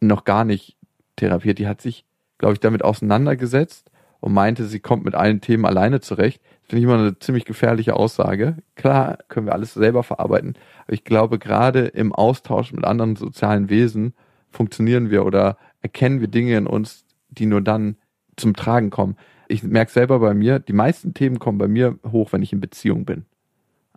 noch gar nicht therapiert. Die hat sich, glaube ich, damit auseinandergesetzt und meinte, sie kommt mit allen Themen alleine zurecht. Das finde ich immer eine ziemlich gefährliche Aussage. Klar können wir alles selber verarbeiten, aber ich glaube, gerade im Austausch mit anderen sozialen Wesen funktionieren wir oder erkennen wir Dinge in uns, die nur dann zum Tragen kommen. Ich merke selber bei mir, die meisten Themen kommen bei mir hoch, wenn ich in Beziehung bin.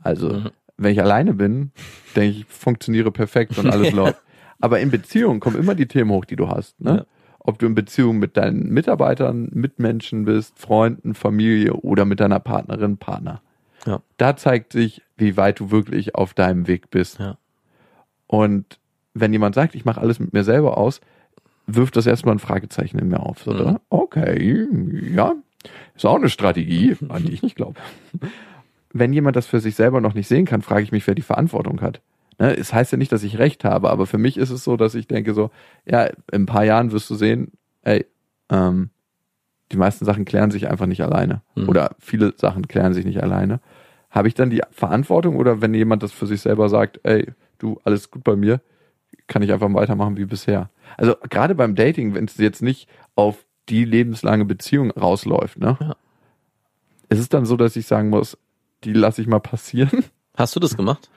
Also, Mhm. wenn ich alleine bin, denke ich, funktioniere perfekt und alles läuft. Aber in Beziehung kommen immer die Themen hoch, die du hast. Ne? Ja. Ob du in Beziehung mit deinen Mitarbeitern, Mitmenschen bist, Freunden, Familie oder mit deiner Partnerin, Partner. Ja. Da zeigt sich, wie weit du wirklich auf deinem Weg bist. Ja. Und wenn jemand sagt, ich mache alles mit mir selber aus, wirft das erstmal ein Fragezeichen in mir auf. So, Mhm. oder? Okay, ja, ist auch eine Strategie, an die ich nicht glaube. Wenn jemand das für sich selber noch nicht sehen kann, frage ich mich, wer die Verantwortung hat. Ne, es heißt ja nicht, dass ich recht habe, aber für mich ist es so, dass ich denke so, ja, in ein paar Jahren wirst du sehen, ey, ähm, die meisten Sachen klären sich einfach nicht alleine. Mhm. Oder viele Sachen klären sich nicht alleine. Habe ich dann die Verantwortung oder wenn jemand das für sich selber sagt, ey, du, alles gut bei mir, kann ich einfach weitermachen wie bisher. Also gerade beim Dating, wenn es jetzt nicht auf die lebenslange Beziehung rausläuft, ne? Ja. Es ist dann so, dass ich sagen muss, die lasse ich mal passieren. Hast du das gemacht?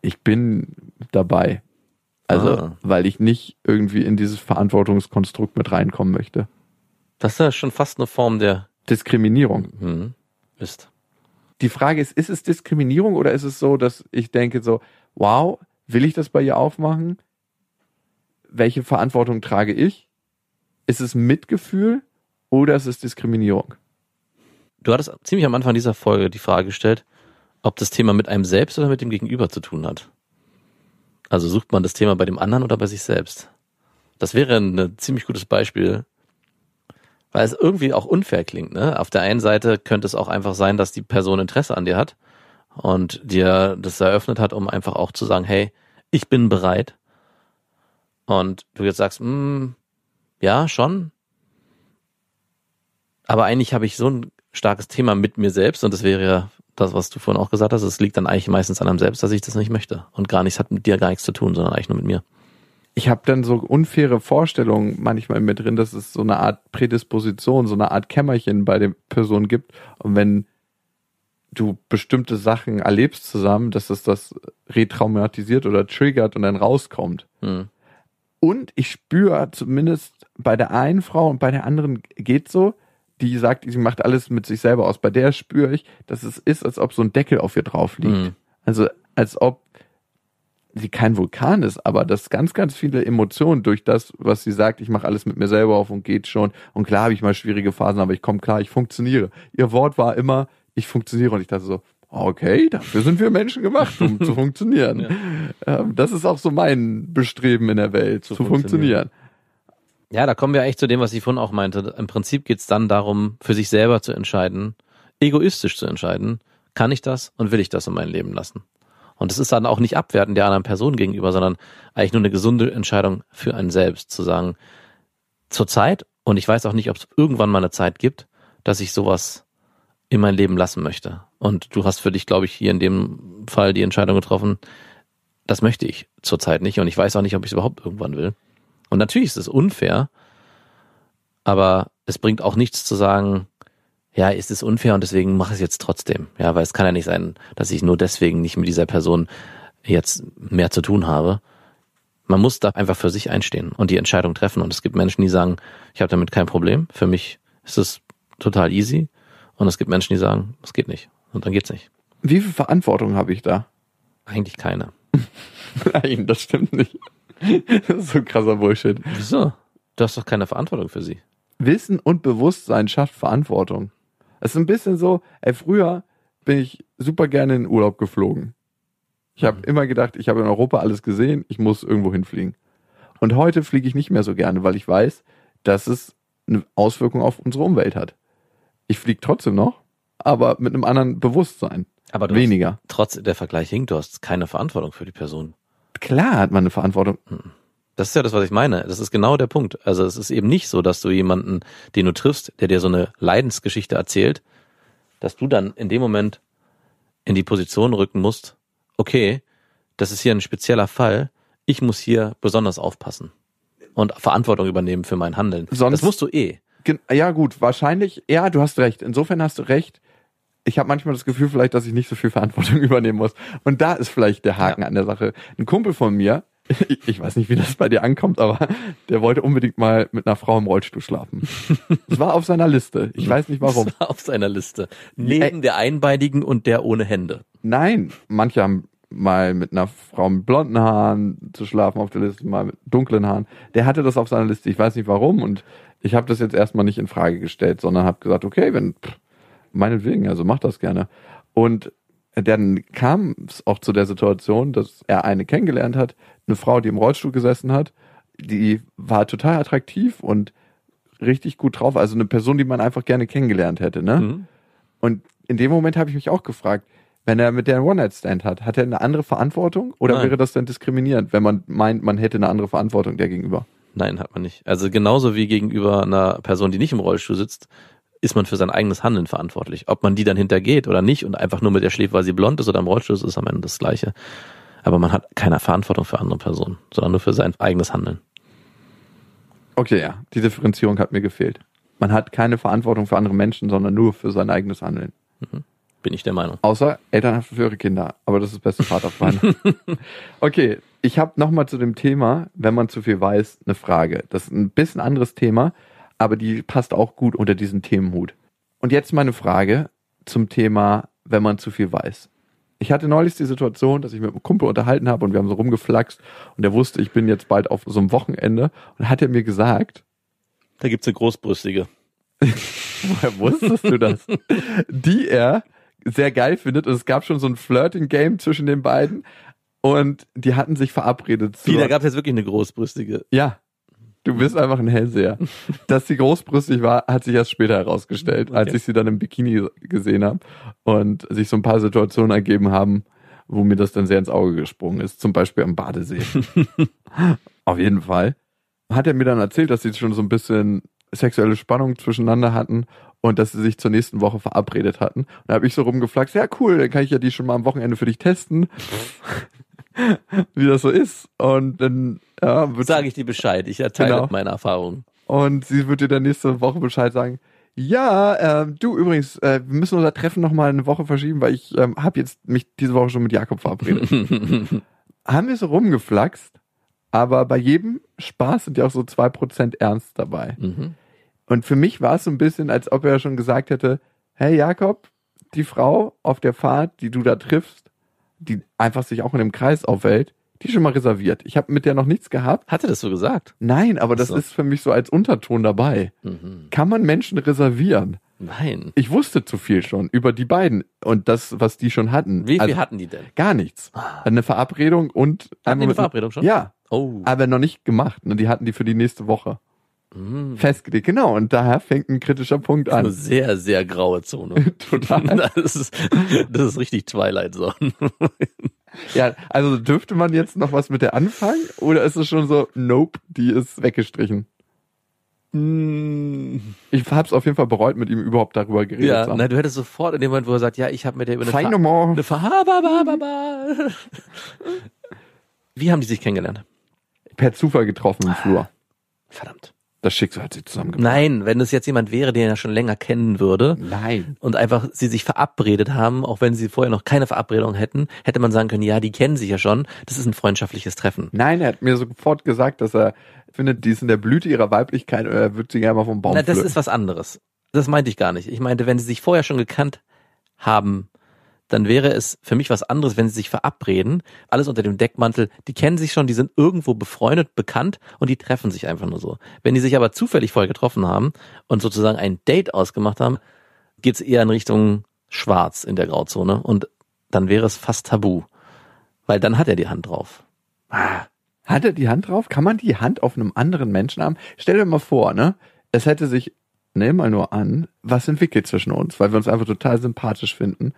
Ich bin dabei. Also, Ah. weil ich nicht irgendwie in dieses Verantwortungskonstrukt mit reinkommen möchte. Das ist ja schon fast eine Form der Diskriminierung. hm, ist. die Frage ist, ist es Diskriminierung oder ist es so, dass ich denke so, wow, will ich das bei ihr aufmachen? Welche Verantwortung trage ich? Ist es Mitgefühl oder ist es Diskriminierung? Du hattest ziemlich am Anfang dieser Folge die Frage gestellt, ob das Thema mit einem selbst oder mit dem Gegenüber zu tun hat. Also sucht man das Thema bei dem anderen oder bei sich selbst? Das wäre ein ziemlich gutes Beispiel, weil es irgendwie auch unfair klingt. Ne? Auf der einen Seite könnte es auch einfach sein, dass die Person Interesse an dir hat und dir das eröffnet hat, um einfach auch zu sagen, hey, ich bin bereit. Und du jetzt sagst, mm, ja, schon. Aber eigentlich habe ich so ein starkes Thema mit mir selbst und das wäre ja das, was du vorhin auch gesagt hast, es liegt dann eigentlich meistens an einem selbst, dass ich das nicht möchte. Und gar nichts hat mit dir gar nichts zu tun, sondern eigentlich nur mit mir. Ich habe dann so unfaire Vorstellungen manchmal mit drin, dass es so eine Art Prädisposition, so eine Art Kämmerchen bei den Personen gibt. Und wenn du bestimmte Sachen erlebst zusammen, dass es das retraumatisiert oder triggert und dann rauskommt. Hm. Und ich spüre zumindest bei der einen Frau und bei der anderen geht so, die sagt, sie macht alles mit sich selber aus. Bei der spüre ich, dass es ist, als ob so ein Deckel auf ihr drauf liegt. Mhm. Also als ob sie kein Vulkan ist, aber dass ganz, ganz viele Emotionen durch das, was sie sagt, ich mache alles mit mir selber auf und geht schon. Und klar habe ich mal schwierige Phasen, aber ich komme klar, ich funktioniere. Ihr Wort war immer, ich funktioniere. Und ich dachte so, okay, dafür sind wir Menschen gemacht, um zu funktionieren. Ähm, das ist auch so mein Bestreben in der Welt, zu, funktionieren. funktionieren. Ja, da kommen wir echt zu dem, was ich vorhin auch meinte. Im Prinzip geht's dann darum, für sich selber zu entscheiden, egoistisch zu entscheiden, kann ich das und will ich das in mein Leben lassen. Und es ist dann auch nicht abwertend der anderen Person gegenüber, sondern eigentlich nur eine gesunde Entscheidung für einen selbst, zu sagen, zur Zeit, und ich weiß auch nicht, ob es irgendwann mal eine Zeit gibt, dass ich sowas in mein Leben lassen möchte. Und du hast für dich, glaube ich, hier in dem Fall die Entscheidung getroffen, das möchte ich zurzeit nicht und ich weiß auch nicht, ob ich es überhaupt irgendwann will. Und natürlich ist es unfair, aber es bringt auch nichts zu sagen, ja, ist es unfair und deswegen mache ich es jetzt trotzdem. Ja, weil es kann ja nicht sein, dass ich nur deswegen nicht mit dieser Person jetzt mehr zu tun habe. Man muss da einfach für sich einstehen und die Entscheidung treffen. Und es gibt Menschen, die sagen, ich habe damit kein Problem. Für mich ist es total easy. Und es gibt Menschen, die sagen, es geht nicht. Und dann geht's nicht. Wie viel Verantwortung habe ich da? Eigentlich keine. Nein, das stimmt nicht. Das ist so krasser Bullshit. Wieso? Du hast doch keine Verantwortung für sie. Wissen und Bewusstsein schafft Verantwortung. Es ist ein bisschen so, ey, früher bin ich super gerne in den Urlaub geflogen. Ich habe Mhm. immer gedacht, ich habe in Europa alles gesehen, ich muss irgendwo hinfliegen. Und heute fliege ich nicht mehr so gerne, weil ich weiß, dass es eine Auswirkung auf unsere Umwelt hat. Ich fliege trotzdem noch, aber mit einem anderen Bewusstsein. Aber du Weniger. Hast, trotz der Vergleich hinkt, du hast keine Verantwortung für die Person. Klar hat man eine Verantwortung. Das ist ja das, was ich meine. Das ist genau der Punkt. Also es ist eben nicht so, dass du jemanden, den du triffst, der dir so eine Leidensgeschichte erzählt, dass du dann in dem Moment in die Position rücken musst, okay, das ist hier ein spezieller Fall, ich muss hier besonders aufpassen und Verantwortung übernehmen für mein Handeln. Sonst- das musst du eh. Ja gut, wahrscheinlich, ja, du hast recht. Insofern hast du recht. Ich habe manchmal das Gefühl vielleicht, dass ich nicht so viel Verantwortung übernehmen muss. Und da ist vielleicht der Haken Ja. an der Sache. Ein Kumpel von mir, ich, ich weiß nicht, wie das bei dir ankommt, aber der wollte unbedingt mal mit einer Frau im Rollstuhl schlafen. Das war auf seiner Liste. Ich weiß nicht warum. Das war auf seiner Liste. Neben der einbeinigen und der ohne Hände. Nein, manche haben mal mit einer Frau mit blonden Haaren zu schlafen auf der Liste, mal mit dunklen Haaren. Der hatte das auf seiner Liste. Ich weiß nicht warum und ich habe das jetzt erstmal nicht in Frage gestellt, sondern habe gesagt, okay, wenn pff, meinetwegen, also mach das gerne. Und dann kam es auch zu der Situation, dass er eine kennengelernt hat, eine Frau, die im Rollstuhl gesessen hat, die war total attraktiv und richtig gut drauf, also eine Person, die man einfach gerne kennengelernt hätte, ne? Mhm. Und in dem Moment habe ich mich auch gefragt, wenn er mit der einen One-Night-Stand hat, hat er eine andere Verantwortung oder Nein. wäre das dann diskriminierend, wenn man meint, man hätte eine andere Verantwortung der gegenüber? Nein, hat man nicht. Also genauso wie gegenüber einer Person, die nicht im Rollstuhl sitzt, ist man für sein eigenes Handeln verantwortlich. Ob man die dann hintergeht oder nicht und einfach nur mit der schläft, weil sie blond ist oder im Rollstuhl ist, ist am Ende das Gleiche. Aber man hat keine Verantwortung für andere Personen, sondern nur für sein eigenes Handeln. Okay, ja, die Differenzierung hat mir gefehlt. Man hat keine Verantwortung für andere Menschen, sondern nur für sein eigenes Handeln. Bin ich der Meinung. Außer Elternhaft für ihre Kinder. Aber das ist das beste Vaterfreund. okay, ich habe nochmal zu dem Thema, wenn man zu viel weiß, eine Frage. Das ist ein bisschen anderes Thema, aber die passt auch gut unter diesen Themenhut. Und jetzt meine Frage zum Thema wenn man zu viel weiß. Ich hatte neulich die Situation, dass ich mit einem Kumpel unterhalten habe und wir haben so rumgeflaxt und er wusste, ich bin jetzt bald auf so einem Wochenende und hat er mir gesagt, Da gibt's eine großbrüstige. woher wusstest du das? Die er sehr geil findet und es gab schon so ein Flirting-Game zwischen den beiden und die hatten sich verabredet. Wie, da gab's jetzt wirklich eine großbrüstige. Ja. Du bist einfach ein Hellseher. Dass sie großbrüstig war, hat sich erst später herausgestellt, Okay. als ich sie dann im Bikini gesehen habe und sich so ein paar Situationen ergeben haben, wo mir das dann sehr ins Auge gesprungen ist. Zum Beispiel am Badesee. Auf jeden Fall. Hat er mir dann erzählt, dass sie schon so ein bisschen sexuelle Spannung zwischeneinander hatten und dass sie sich zur nächsten Woche verabredet hatten. Und da habe ich so rumgeflaxt, ja cool, dann kann ich ja die schon mal am Wochenende für dich testen, wie das so ist. Und dann ja, Sage ich dir Bescheid. Ich erteile Genau. meine Erfahrungen. und sie wird dir dann nächste Woche Bescheid sagen. Ja, ähm, du übrigens, äh, wir müssen unser Treffen noch mal eine Woche verschieben, weil ich ähm, habe jetzt mich diese Woche schon mit Jakob verabredet. Haben wir so rumgeflaxt, aber bei jedem Spaß sind ja auch so zwei Prozent Ernst dabei. Mhm. Und für mich war es so ein bisschen, als ob er schon gesagt hätte, hey Jakob, die Frau auf der Fahrt, die du da triffst, die einfach sich auch in dem Kreis aufhält, die schon mal reserviert. Ich habe mit der noch nichts gehabt. Hat er das so gesagt? Nein, aber das so. ist für mich so als Unterton dabei. Mhm. Kann man Menschen reservieren? Nein. Ich wusste zu viel schon über die beiden und das, was die schon hatten. Wie viel Also hatten die denn? Gar nichts. Eine Verabredung und Hatten die eine Verabredung schon? Ja, Oh. aber noch nicht gemacht. Die hatten die für die nächste Woche Mhm. festgelegt. Genau, und daher fängt ein kritischer Punkt Eine an. sehr, sehr graue Zone. Total. Das ist, das ist richtig Twilight Zone. Ja, also dürfte man jetzt noch was mit der anfangen oder ist es schon so, nope, die ist weggestrichen? Ich hab's auf jeden Fall bereut, mit ihm überhaupt darüber geredet Ja, zu haben. na, du hättest sofort in dem Moment, wo er sagt, ja, ich habe mit der über eine Fa- nochmal. eine ba. Wie haben die sich kennengelernt? Per Zufall getroffen im Flur. Verdammt. Das Schicksal hat sie zusammengebracht. Nein, wenn es jetzt jemand wäre, den er schon länger kennen würde Nein. und einfach sie sich verabredet haben, auch wenn sie vorher noch keine Verabredung hätten, hätte man sagen können, ja, die kennen sich ja schon, das ist ein freundschaftliches Treffen. Nein, er hat mir sofort gesagt, dass er findet, die ist in der Blüte ihrer Weiblichkeit und er würde sie gerne mal vom Baum Na, das ist was anderes. Das meinte ich gar nicht. Ich meinte, wenn sie sich vorher schon gekannt haben, dann wäre es für mich was anderes, wenn sie sich verabreden, alles unter dem Deckmantel, die kennen sich schon, die sind irgendwo befreundet, bekannt und die treffen sich einfach nur so. Wenn die sich aber zufällig vorher getroffen haben und sozusagen ein Date ausgemacht haben, geht's eher in Richtung schwarz in der Grauzone und dann wäre es fast tabu, weil dann hat er die Hand drauf. Hat er die Hand drauf? Kann man die Hand auf einem anderen Menschen haben? Stell dir mal vor, ne? Es hätte sich, nimm mal nur an, was entwickelt zwischen uns, weil wir uns einfach total sympathisch finden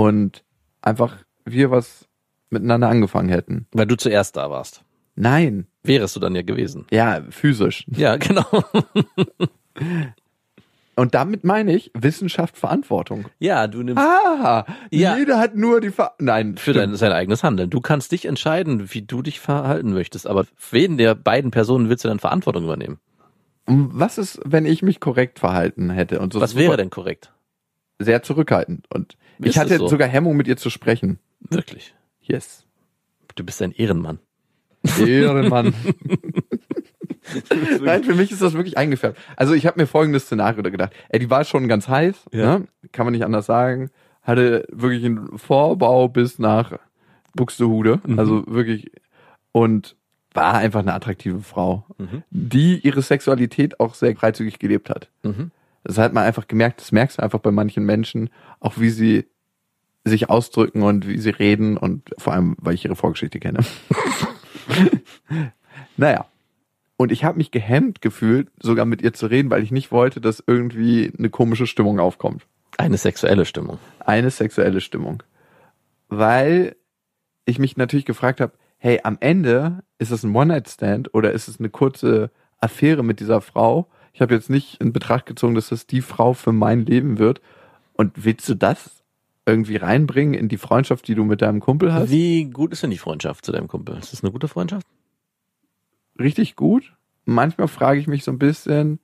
und einfach wir was miteinander angefangen hätten. Weil du zuerst da warst. Nein. Wärest du dann ja gewesen. Ja, physisch. Ja, genau. Und damit meine ich Wissenschaft, Verantwortung. Ja, du nimmst Ah, Ja. jeder hat nur die Ver Nein, für dein, sein eigenes Handeln. Du kannst dich entscheiden, wie du dich verhalten möchtest, aber für wen der beiden Personen willst du dann Verantwortung übernehmen? Was ist, wenn ich mich korrekt verhalten hätte und so Was wäre denn korrekt? Sehr zurückhaltend und Ist ich hatte so? sogar Hemmung mit ihr zu sprechen. Wirklich. Yes. Du bist ein Ehrenmann. Ehrenmann. Nein, für mich ist das wirklich eingefärbt. Also ich habe mir folgendes Szenario da gedacht. Ey, die war schon ganz heiß, Ja. ne? kann man nicht anders sagen. Hatte wirklich einen Vorbau bis nach Buxtehude, Mhm. also wirklich und war einfach eine attraktive Frau, Mhm. die ihre Sexualität auch sehr freizügig gelebt hat. Mhm. Das hat man einfach gemerkt, das merkst du einfach bei manchen Menschen, auch wie sie sich ausdrücken und wie sie reden und vor allem, weil ich ihre Vorgeschichte kenne. naja. Und ich habe mich gehemmt gefühlt, sogar mit ihr zu reden, weil ich nicht wollte, dass irgendwie eine komische Stimmung aufkommt. Eine sexuelle Stimmung. Eine sexuelle Stimmung. Weil ich mich natürlich gefragt habe, hey, am Ende ist es ein One-Night-Stand oder ist es eine kurze Affäre mit dieser Frau? Ich habe jetzt nicht in Betracht gezogen, dass das die Frau für mein Leben wird. Und willst du das irgendwie reinbringen in die Freundschaft, die du mit deinem Kumpel hast? Wie gut ist denn die Freundschaft zu deinem Kumpel? Ist das eine gute Freundschaft? Richtig gut. Manchmal frage ich mich so ein bisschen,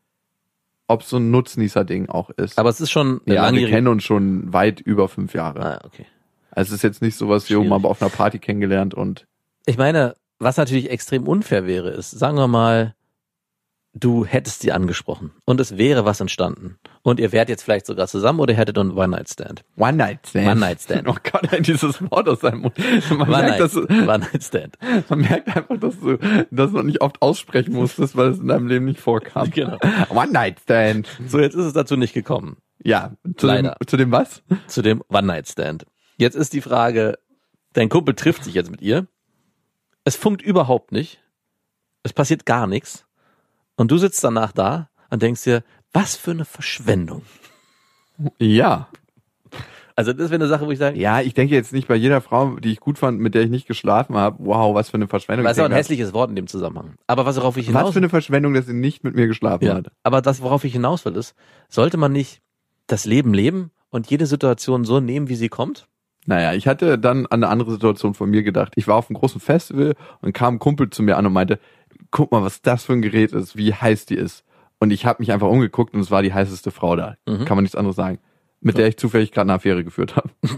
ob so ein Nutznießer-Ding auch ist. Aber es ist schon eine ja, wir kennen uns schon weit über fünf Jahre. Ah, okay. Also es ist jetzt nicht sowas, wir haben aber auf einer Party kennengelernt und Ich meine, was natürlich extrem unfair wäre, ist, sagen wir mal, du hättest sie angesprochen und es wäre was entstanden. Und ihr wärt jetzt vielleicht sogar zusammen oder ihr hättet einen One-Night-Stand. One-Night-Stand. One-Night-Stand. Oh Gott, dieses Wort aus seinem Mund. Man, merkt, dass, du- One-Night-Stand. man merkt einfach, dass du das noch nicht oft aussprechen musstest, weil es in deinem Leben nicht vorkam. Genau. One-Night-Stand. So, jetzt ist es dazu nicht gekommen. Ja, zu dem, Leider. zu dem was? Zu dem One-Night-Stand. Jetzt ist die Frage, dein Kumpel trifft sich jetzt mit ihr. Es funkt überhaupt nicht. Es passiert gar nichts. Und du sitzt danach da und denkst dir, was für eine Verschwendung. Ja. Also das wäre eine Sache, wo ich sage, Ja, ich denke jetzt nicht bei jeder Frau, die ich gut fand, mit der ich nicht geschlafen habe, wow, was für eine Verschwendung. das ist auch ein hässliches Wort in dem Zusammenhang. Aber was worauf ich hinaus was für eine Verschwendung, dass sie nicht mit mir geschlafen ja, hat. aber das, worauf ich hinaus will, ist, sollte man nicht das Leben leben und jede Situation so nehmen, wie sie kommt? Naja, ich hatte dann an eine andere Situation von mir gedacht. Ich war auf einem großen Festival und kam ein Kumpel zu mir an und meinte, guck mal, was das für ein Gerät ist, wie heiß die ist. Und ich habe mich einfach umgeguckt und es war die heißeste Frau da. Mhm. Kann man nichts anderes sagen. Mit der ich zufällig gerade eine Affäre geführt habe.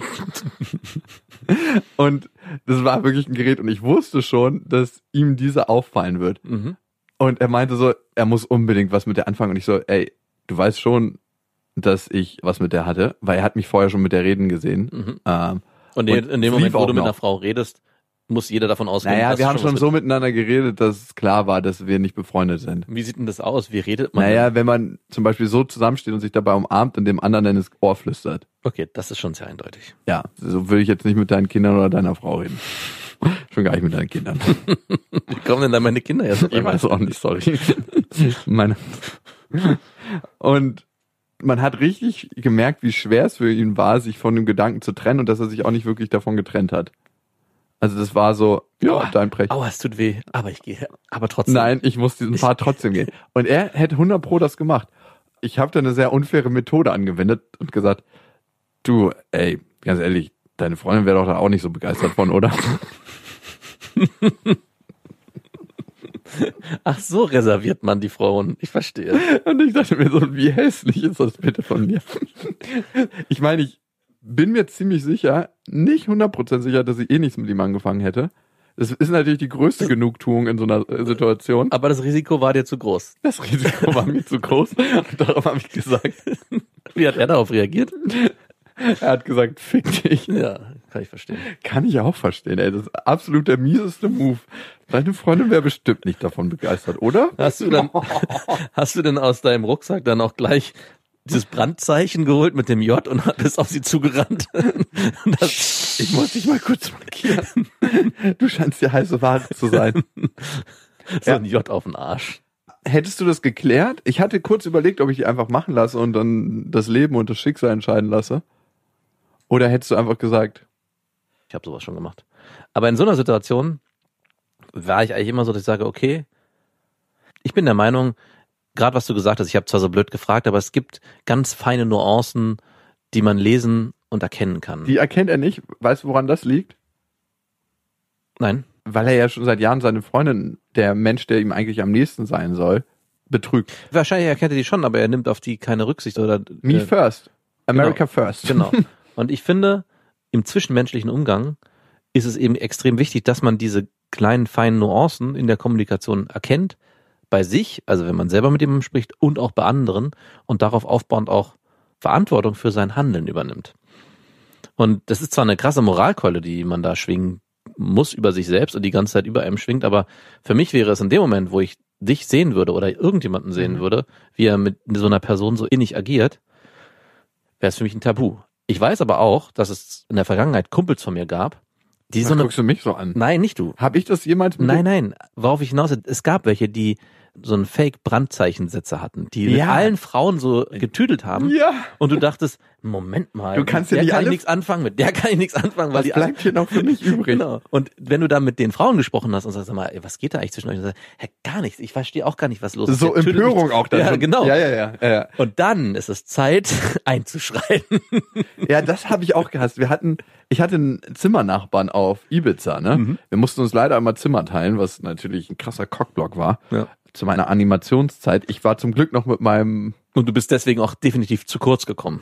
und das war wirklich ein Gerät und ich wusste schon, dass ihm diese auffallen wird. Mhm. Und er meinte so, er muss unbedingt was mit der anfangen. Und ich so, ey, du weißt schon, dass ich was mit der hatte, weil er hat mich vorher schon mit der reden gesehen. Mhm. Ähm, Und, in, Und in dem Moment, wo du mit einer Frau redest, muss jeder davon ausgehen. naja, wir haben schon was so mit- miteinander geredet, dass es klar war, dass wir nicht befreundet sind. Wie sieht denn das aus? Wie redet man? Naja, wenn man zum Beispiel so zusammensteht und sich dabei umarmt und dem anderen dann ins Ohr flüstert. Okay, das ist schon sehr eindeutig. Ja, so würde ich jetzt nicht mit deinen Kindern oder deiner Frau reden. Schon gar nicht mit deinen Kindern. Wie kommen denn da meine Kinder jetzt? Ich weiß auch nicht, sorry. Meine. Und man hat richtig gemerkt, wie schwer es für ihn war, sich von dem Gedanken zu trennen und dass er sich auch nicht wirklich davon getrennt hat. Also das war so, ja, Aua. dein Pech. Aua, es tut weh. Aber ich gehe. Aber trotzdem. Nein, ich muss diesen Part trotzdem gehen. Und er hätte 100 pro das gemacht. Ich habe da eine sehr unfaire Methode angewendet und gesagt, du, ey, ganz ehrlich, deine Freundin wäre doch da auch nicht so begeistert von, oder? Ach so reserviert man die Frauen. Ich verstehe. Und ich dachte mir so, wie hässlich ist das bitte von mir? Ich meine, ich bin mir ziemlich sicher, nicht 100% sicher, dass ich eh nichts mit ihm angefangen hätte. Das ist natürlich die größte Genugtuung in so einer äh, Situation. Aber das Risiko war dir zu groß. Das Risiko war mir zu groß. Und darauf habe ich gesagt, Wie hat er darauf reagiert? er hat gesagt, fick dich. Ja, kann ich verstehen. Kann ich auch verstehen, ey. Das ist absolut der mieseste Move. Deine Freundin wäre bestimmt nicht davon begeistert, oder? Hast du dann, hast du denn aus deinem Rucksack dann auch gleich dieses Brandzeichen geholt mit dem J und bist auf sie zugerannt? Das, Ich muss dich mal kurz markieren. Du scheinst die heiße Ware zu sein. so ein J auf den Arsch. Hättest du das geklärt? Ich hatte kurz überlegt, ob ich die einfach machen lasse und dann das Leben und das Schicksal entscheiden lasse. Oder hättest du einfach gesagt, Ich habe sowas schon gemacht. Aber in so einer Situation war ich eigentlich immer so, dass ich sage, okay, ich bin der Meinung, gerade was du gesagt hast, ich habe zwar so blöd gefragt, aber es gibt ganz feine Nuancen, die man lesen und erkennen kann. die erkennt er nicht. Weißt du, woran das liegt? Nein. Weil er ja schon seit Jahren seine Freundin, der Mensch, der ihm eigentlich am nächsten sein soll, betrügt. Wahrscheinlich erkennt er die schon, aber er nimmt auf die keine Rücksicht oder Me äh, first. America first. Genau. Und ich finde, im zwischenmenschlichen Umgang ist es eben extrem wichtig, dass man diese kleinen, feinen Nuancen in der Kommunikation erkennt, bei sich, also wenn man selber mit jemandem spricht und auch bei anderen und darauf aufbauend auch Verantwortung für sein Handeln übernimmt. Und das ist zwar eine krasse Moralkeule, die man da schwingen muss über sich selbst und die ganze Zeit über einem schwingt, aber für mich wäre es in dem Moment, wo ich dich sehen würde oder irgendjemanden sehen Mhm. würde, wie er mit so einer Person so innig agiert, wäre es für mich ein Tabu. Ich weiß aber auch, dass es in der Vergangenheit Kumpels von mir gab, die Was so eine, guckst du mich so an? nein, nicht du. Hab ich das jemals Nein, nein, worauf ich hinaus es gab welche, die so einen Fake-Brandzeichensetzer hatten, die mit Ja. allen Frauen so getüdelt haben. Ja. Und du dachtest, Moment mal, Du kannst mit ja der nicht kann ich nichts anfangen, mit der kann ich nichts anfangen, weil Was die bleibt hier noch für mich übrig? Genau. Und wenn du da mit den Frauen gesprochen hast und sagst, sag mal, was geht da eigentlich zwischen euch? Und sagst, hä, gar nichts, ich verstehe auch gar nicht, was los ist. So Empörung mich. auch dann. Ja, genau. Ja, ja, ja. ja, ja. Und dann ist es Zeit, einzuschreiten. Ja, das habe ich auch gehasst. Wir hatten, ich hatte einen Zimmernachbarn auf Ibiza, ne? Mhm. Wir mussten uns leider einmal Zimmer teilen, was natürlich ein krasser Cockblock war. Ja. Zu meiner Animationszeit. Ich war zum Glück noch mit meinem Und du bist deswegen auch definitiv zu kurz gekommen.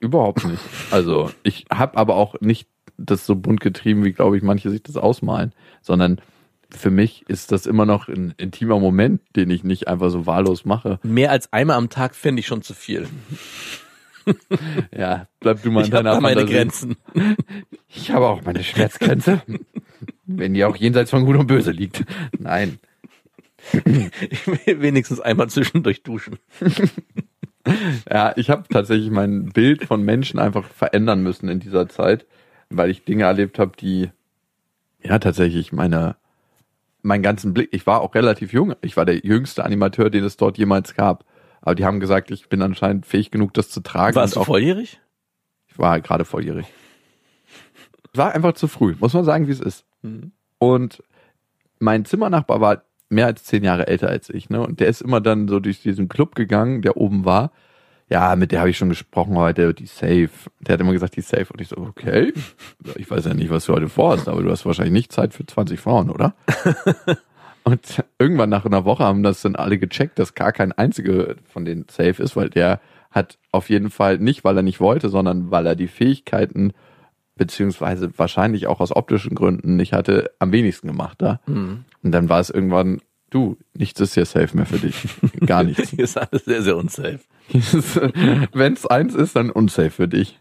überhaupt nicht. Also ich habe aber auch nicht das so bunt getrieben, wie glaube ich manche sich das ausmalen, sondern für mich ist das immer noch ein intimer Moment, den ich nicht einfach so wahllos mache. Mehr als einmal am Tag finde ich schon zu viel. Ja, bleib du mal in Ich habe deiner da meine Fantasie. Grenzen. Ich habe auch meine Schmerzgrenze. Wenn die auch jenseits von Gut und Böse liegt. Nein. Ich will wenigstens einmal zwischendurch duschen. Ja, ich habe tatsächlich mein Bild von Menschen einfach verändern müssen in dieser Zeit, weil ich Dinge erlebt habe, die ja tatsächlich meine meinen ganzen Blick. Ich war auch relativ jung. Ich war der jüngste Animateur, den es dort jemals gab. Aber die haben gesagt, ich bin anscheinend fähig genug, das zu tragen. Warst du auch, volljährig? Ich war gerade volljährig. War einfach zu früh, muss man sagen, wie es ist. Mhm. Und mein Zimmernachbar war mehr als zehn Jahre älter als ich, ne? Und der ist immer dann so durch diesen Club gegangen, der oben war. Ja, mit der habe ich schon gesprochen heute, die Safe. Der hat immer gesagt, die Safe. Und ich so, okay. Ich weiß ja nicht, was du heute vorhast, aber du hast wahrscheinlich nicht Zeit für 20 Frauen, oder? Und irgendwann nach einer Woche haben das dann alle gecheckt, dass gar kein einziger von denen safe ist, weil der hat auf jeden Fall nicht, weil er nicht wollte, sondern weil er die Fähigkeiten beziehungsweise wahrscheinlich auch aus optischen Gründen nicht hatte, am wenigsten gemacht da. Und dann war es irgendwann, du, nichts ist hier safe mehr für dich. Gar nichts. Hier ist alles sehr, sehr unsafe. Wenn es eins ist, dann unsafe für dich.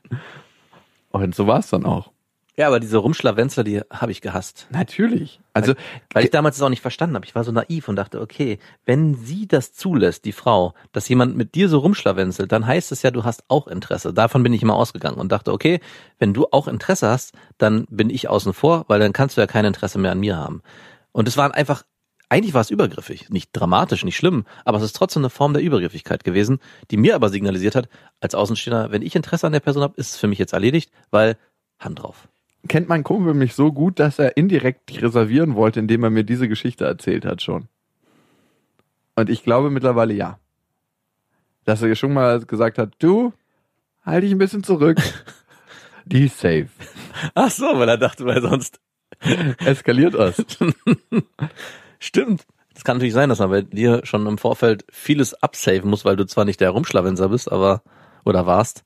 Und so war es dann auch. Ja, aber diese Rumschlawenzler, die habe ich gehasst. Natürlich. Also, Weil ich damals das auch nicht verstanden habe. Ich war so naiv und dachte, okay, wenn sie das zulässt, die Frau, dass jemand mit dir so rumschlawenzelt, dann heißt es ja, du hast auch Interesse. Davon bin ich immer ausgegangen und dachte, okay, wenn du auch Interesse hast, dann bin ich außen vor, weil dann kannst du ja kein Interesse mehr an mir haben. Und es waren einfach, eigentlich war es übergriffig. Nicht dramatisch, nicht schlimm, aber es ist trotzdem eine Form der Übergriffigkeit gewesen, die mir aber signalisiert hat, als Außenstehender, wenn ich Interesse an der Person habe, ist es für mich jetzt erledigt, weil Hand drauf. kennt mein Kumpel mich so gut, dass er indirekt dich reservieren wollte, indem er mir diese Geschichte erzählt hat schon. Und ich glaube mittlerweile ja. Dass er schon mal gesagt hat, du, halt dich ein bisschen zurück. Die ist safe. Ach so, weil er dachte, weil sonst Eskaliert das. Stimmt. Es kann natürlich sein, dass man bei dir schon im Vorfeld vieles absaven muss, weil du zwar nicht der Rumschlawenser bist, aber oder warst.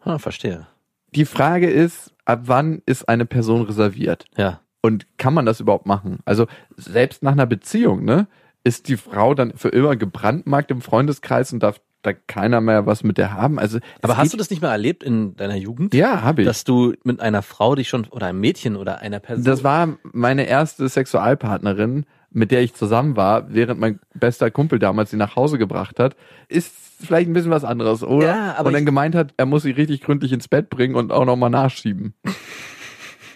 Ah, verstehe. Die Frage ist, ab wann ist eine Person reserviert? Ja. Und kann man das überhaupt machen? Also selbst nach einer Beziehung, ne, ist die Frau dann für immer gebrandmarkt im Freundeskreis und darf da keiner mehr was mit der haben? Also, Aber hast du das nicht mal erlebt in deiner Jugend? Ja, habe ich. Dass du mit einer Frau dich schon, oder einem Mädchen oder einer Person. Das war meine erste Sexualpartnerin, mit der ich zusammen war, während mein bester Kumpel damals sie nach Hause gebracht hat. Ist vielleicht ein bisschen was anderes, oder? Ja, aber und dann gemeint hat, er muss sie richtig gründlich ins Bett bringen und auch nochmal nachschieben.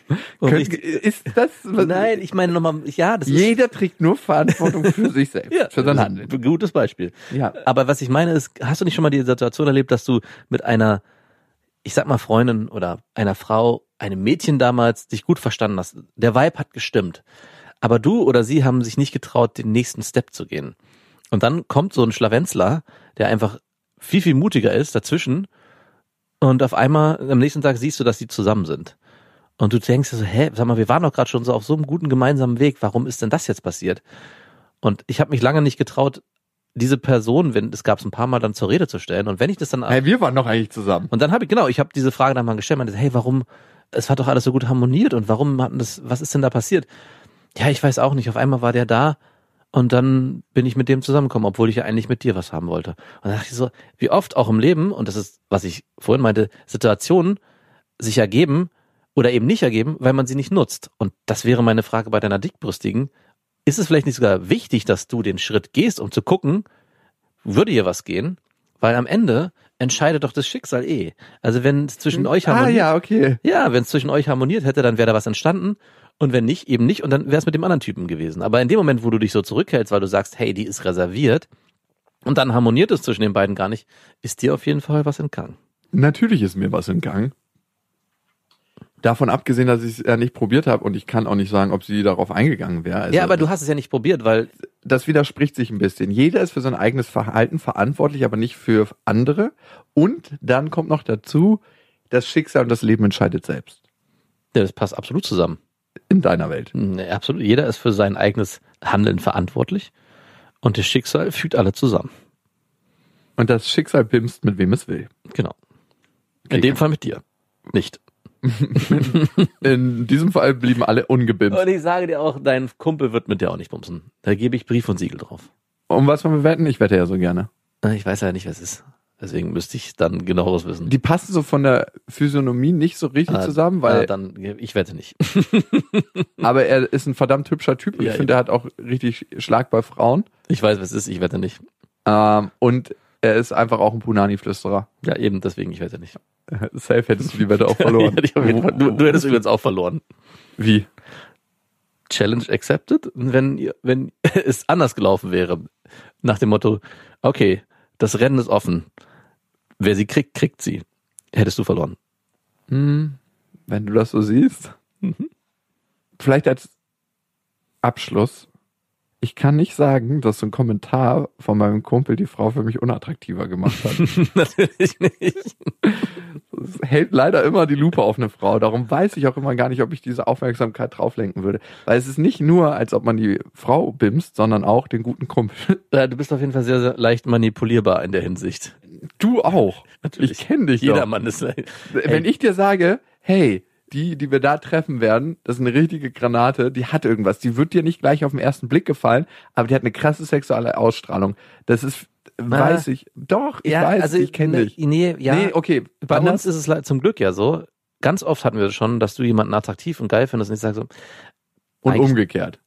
Könnt, ich- ist das Nein, ich meine nochmal, ja, das ist. Jeder trägt nur Verantwortung für sich selbst, Ja, für sein Handeln. ist Gutes Beispiel. Ja. Aber was ich meine ist, hast du nicht schon mal die Situation erlebt, dass du mit einer, ich sag mal Freundin oder einer Frau, einem Mädchen damals dich gut verstanden hast? Der Vibe hat gestimmt. Aber du oder sie haben sich nicht getraut, den nächsten Step zu gehen. Und dann kommt so ein Schlawenzler, der einfach viel, viel mutiger ist dazwischen. Und auf einmal am nächsten Tag siehst du, dass sie zusammen sind. Und du denkst dir so, hä, sag mal, wir waren doch gerade schon so auf so einem guten gemeinsamen Weg. Warum ist denn das jetzt passiert? Und ich habe mich lange nicht getraut, diese Person, wenn es gab es ein paar Mal dann zur Rede zu stellen. Und wenn ich das dann Hey, wir waren doch eigentlich zusammen. und dann habe ich genau, ich habe diese Frage dann mal gestellt, meinte, hey, warum? Es hat doch alles so gut harmoniert und warum hat denn das? Was ist denn da passiert? Ja, ich weiß auch nicht. Auf einmal war der da und dann bin ich mit dem zusammengekommen, obwohl ich ja eigentlich mit dir was haben wollte. Und dann dachte ich so, wie oft auch im Leben und das ist, was ich vorhin meinte, Situationen sich ergeben oder eben nicht ergeben, weil man sie nicht nutzt. Und das wäre meine Frage bei deiner dickbrüstigen. Ist es vielleicht nicht sogar wichtig, dass du den Schritt gehst, um zu gucken, würde hier was gehen? Weil am Ende entscheidet doch das Schicksal eh. Also wenn es zwischen euch Ah harmoniert, ja, okay. ja, wenn es zwischen euch harmoniert hätte, dann wäre da was entstanden. Und wenn nicht, eben nicht. Und dann wäre es mit dem anderen Typen gewesen. Aber in dem Moment, wo du dich so zurückhältst, weil du sagst, hey, die ist reserviert, und dann harmoniert es zwischen den beiden gar nicht, ist dir auf jeden Fall was entgangen. Natürlich ist mir was entgangen. Davon abgesehen, dass ich es ja nicht probiert habe und ich kann auch nicht sagen, ob sie darauf eingegangen wäre. Also, ja, aber du hast es ja nicht probiert, weil das widerspricht sich ein bisschen. Jeder ist für sein eigenes Verhalten verantwortlich, aber nicht für andere. Und dann kommt noch dazu, das Schicksal und das Leben entscheidet selbst. ja, das passt absolut zusammen. In deiner Welt. Nee, absolut. Jeder ist für sein eigenes Handeln verantwortlich. Und das Schicksal fügt alle zusammen. Und das Schicksal pimpst, mit wem es will. Genau. Okay. In dem Fall mit dir. Nicht. In diesem Fall blieben alle ungebimst. Und ich sage dir auch, dein Kumpel wird mit dir auch nicht bumsen. Da gebe ich Brief und Siegel drauf. Um was wollen wir wetten? Ich wette ja so gerne. Äh, Ich weiß ja nicht, was es ist. Deswegen müsste ich dann genaueres wissen. Die passen so von der Physiognomie nicht so richtig Ah, zusammen, ah, weil, dann, ich wette nicht. aber er ist ein verdammt hübscher Typ. Ja, ich finde, er hat auch richtig Schlag bei Frauen. Ich weiß, was es ist, ich wette nicht. Ähm, und er ist einfach auch ein Punani-Flüsterer. Ja, eben, deswegen, ich wette nicht. Safe hättest du die Wette auch verloren. Ja, du, du hättest übrigens auch verloren. Wie? Challenge accepted. Wenn, wenn es anders gelaufen wäre, nach dem Motto, okay, das Rennen ist offen. Wer sie kriegt, kriegt sie. Hättest du verloren. Hm, wenn du das so siehst. Vielleicht als Abschluss. Ich kann nicht sagen, dass so ein Kommentar von meinem Kumpel die Frau für mich unattraktiver gemacht hat. Natürlich nicht. Es hält leider immer die Lupe auf eine Frau. Darum weiß ich auch immer gar nicht, ob ich diese Aufmerksamkeit drauflenken würde. Weil es ist nicht nur, als ob man die Frau bimst, sondern auch den guten Kumpel. Ja, du bist auf jeden Fall sehr, sehr leicht manipulierbar in der Hinsicht. Du auch. Natürlich. Ich kenne dich Jeder doch. Mann ist leicht. Wenn ich dir sage, hey, die, die wir da treffen werden, das ist eine richtige Granate, die hat irgendwas. Die wird dir nicht gleich auf den ersten Blick gefallen, aber die hat eine krasse sexuelle Ausstrahlung. Das ist, weiß ich. Doch, ich weiß, ich kenne ne, dich. Nee, ja. Nee, okay. Bei anders. uns ist es zum Glück ja so. Ganz oft hatten wir schon, dass du jemanden attraktiv und geil findest und ich sage so, und umgekehrt.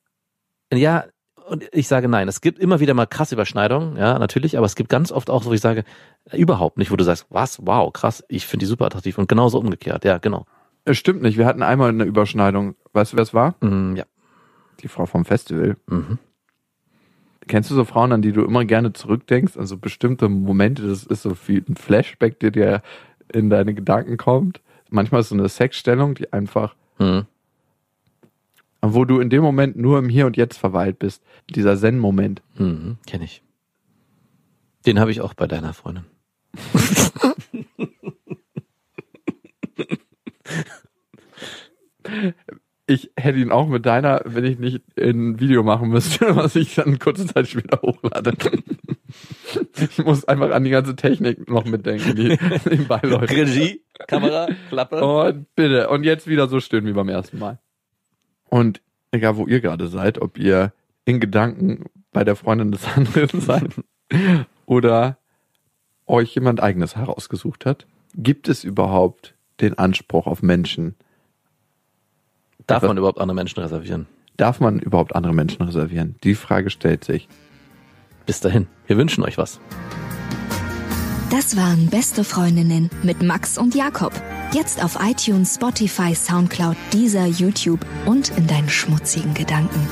ja, und ich sage nein. Es gibt immer wieder mal krasse Überschneidungen, ja, natürlich, aber es gibt ganz oft auch so, wo ich sage, überhaupt nicht, wo du sagst, was, wow, krass, ich finde die super attraktiv und genauso umgekehrt, ja, genau. Es stimmt nicht. Wir hatten einmal eine Überschneidung. Weißt du, wer es war? Mm, ja. Die Frau vom Festival. Mhm. Kennst du so Frauen, an die du immer gerne zurückdenkst? Also bestimmte Momente, das ist so wie ein Flashback, der dir in deine Gedanken kommt. Manchmal ist so eine Sexstellung, die einfach Mhm. wo du in dem Moment nur im Hier und Jetzt verweilt bist. Dieser Zen-Moment. Mhm. Kenne ich. Den habe ich auch bei deiner Freundin. Ich hätte ihn auch mit deiner, wenn ich nicht ein Video machen müsste, was ich dann kurze Zeit später hochlade. Ich muss einfach an die ganze Technik noch mitdenken, die nebenbei läuft. Regie, Kamera, Klappe. Und bitte, und jetzt wieder so stehen wie beim ersten Mal. Und egal, wo ihr gerade seid, ob ihr in Gedanken bei der Freundin des anderen seid oder euch jemand eigenes herausgesucht hat, gibt es überhaupt den Anspruch auf Menschen? Darf man überhaupt andere Menschen reservieren? Darf man überhaupt andere Menschen reservieren? Die Frage stellt sich. Bis dahin. Wir wünschen euch was. Das waren Beste Freundinnen mit Max und Jakob. Jetzt auf iTunes, Spotify, Soundcloud, dieser YouTube und in deinen schmutzigen Gedanken.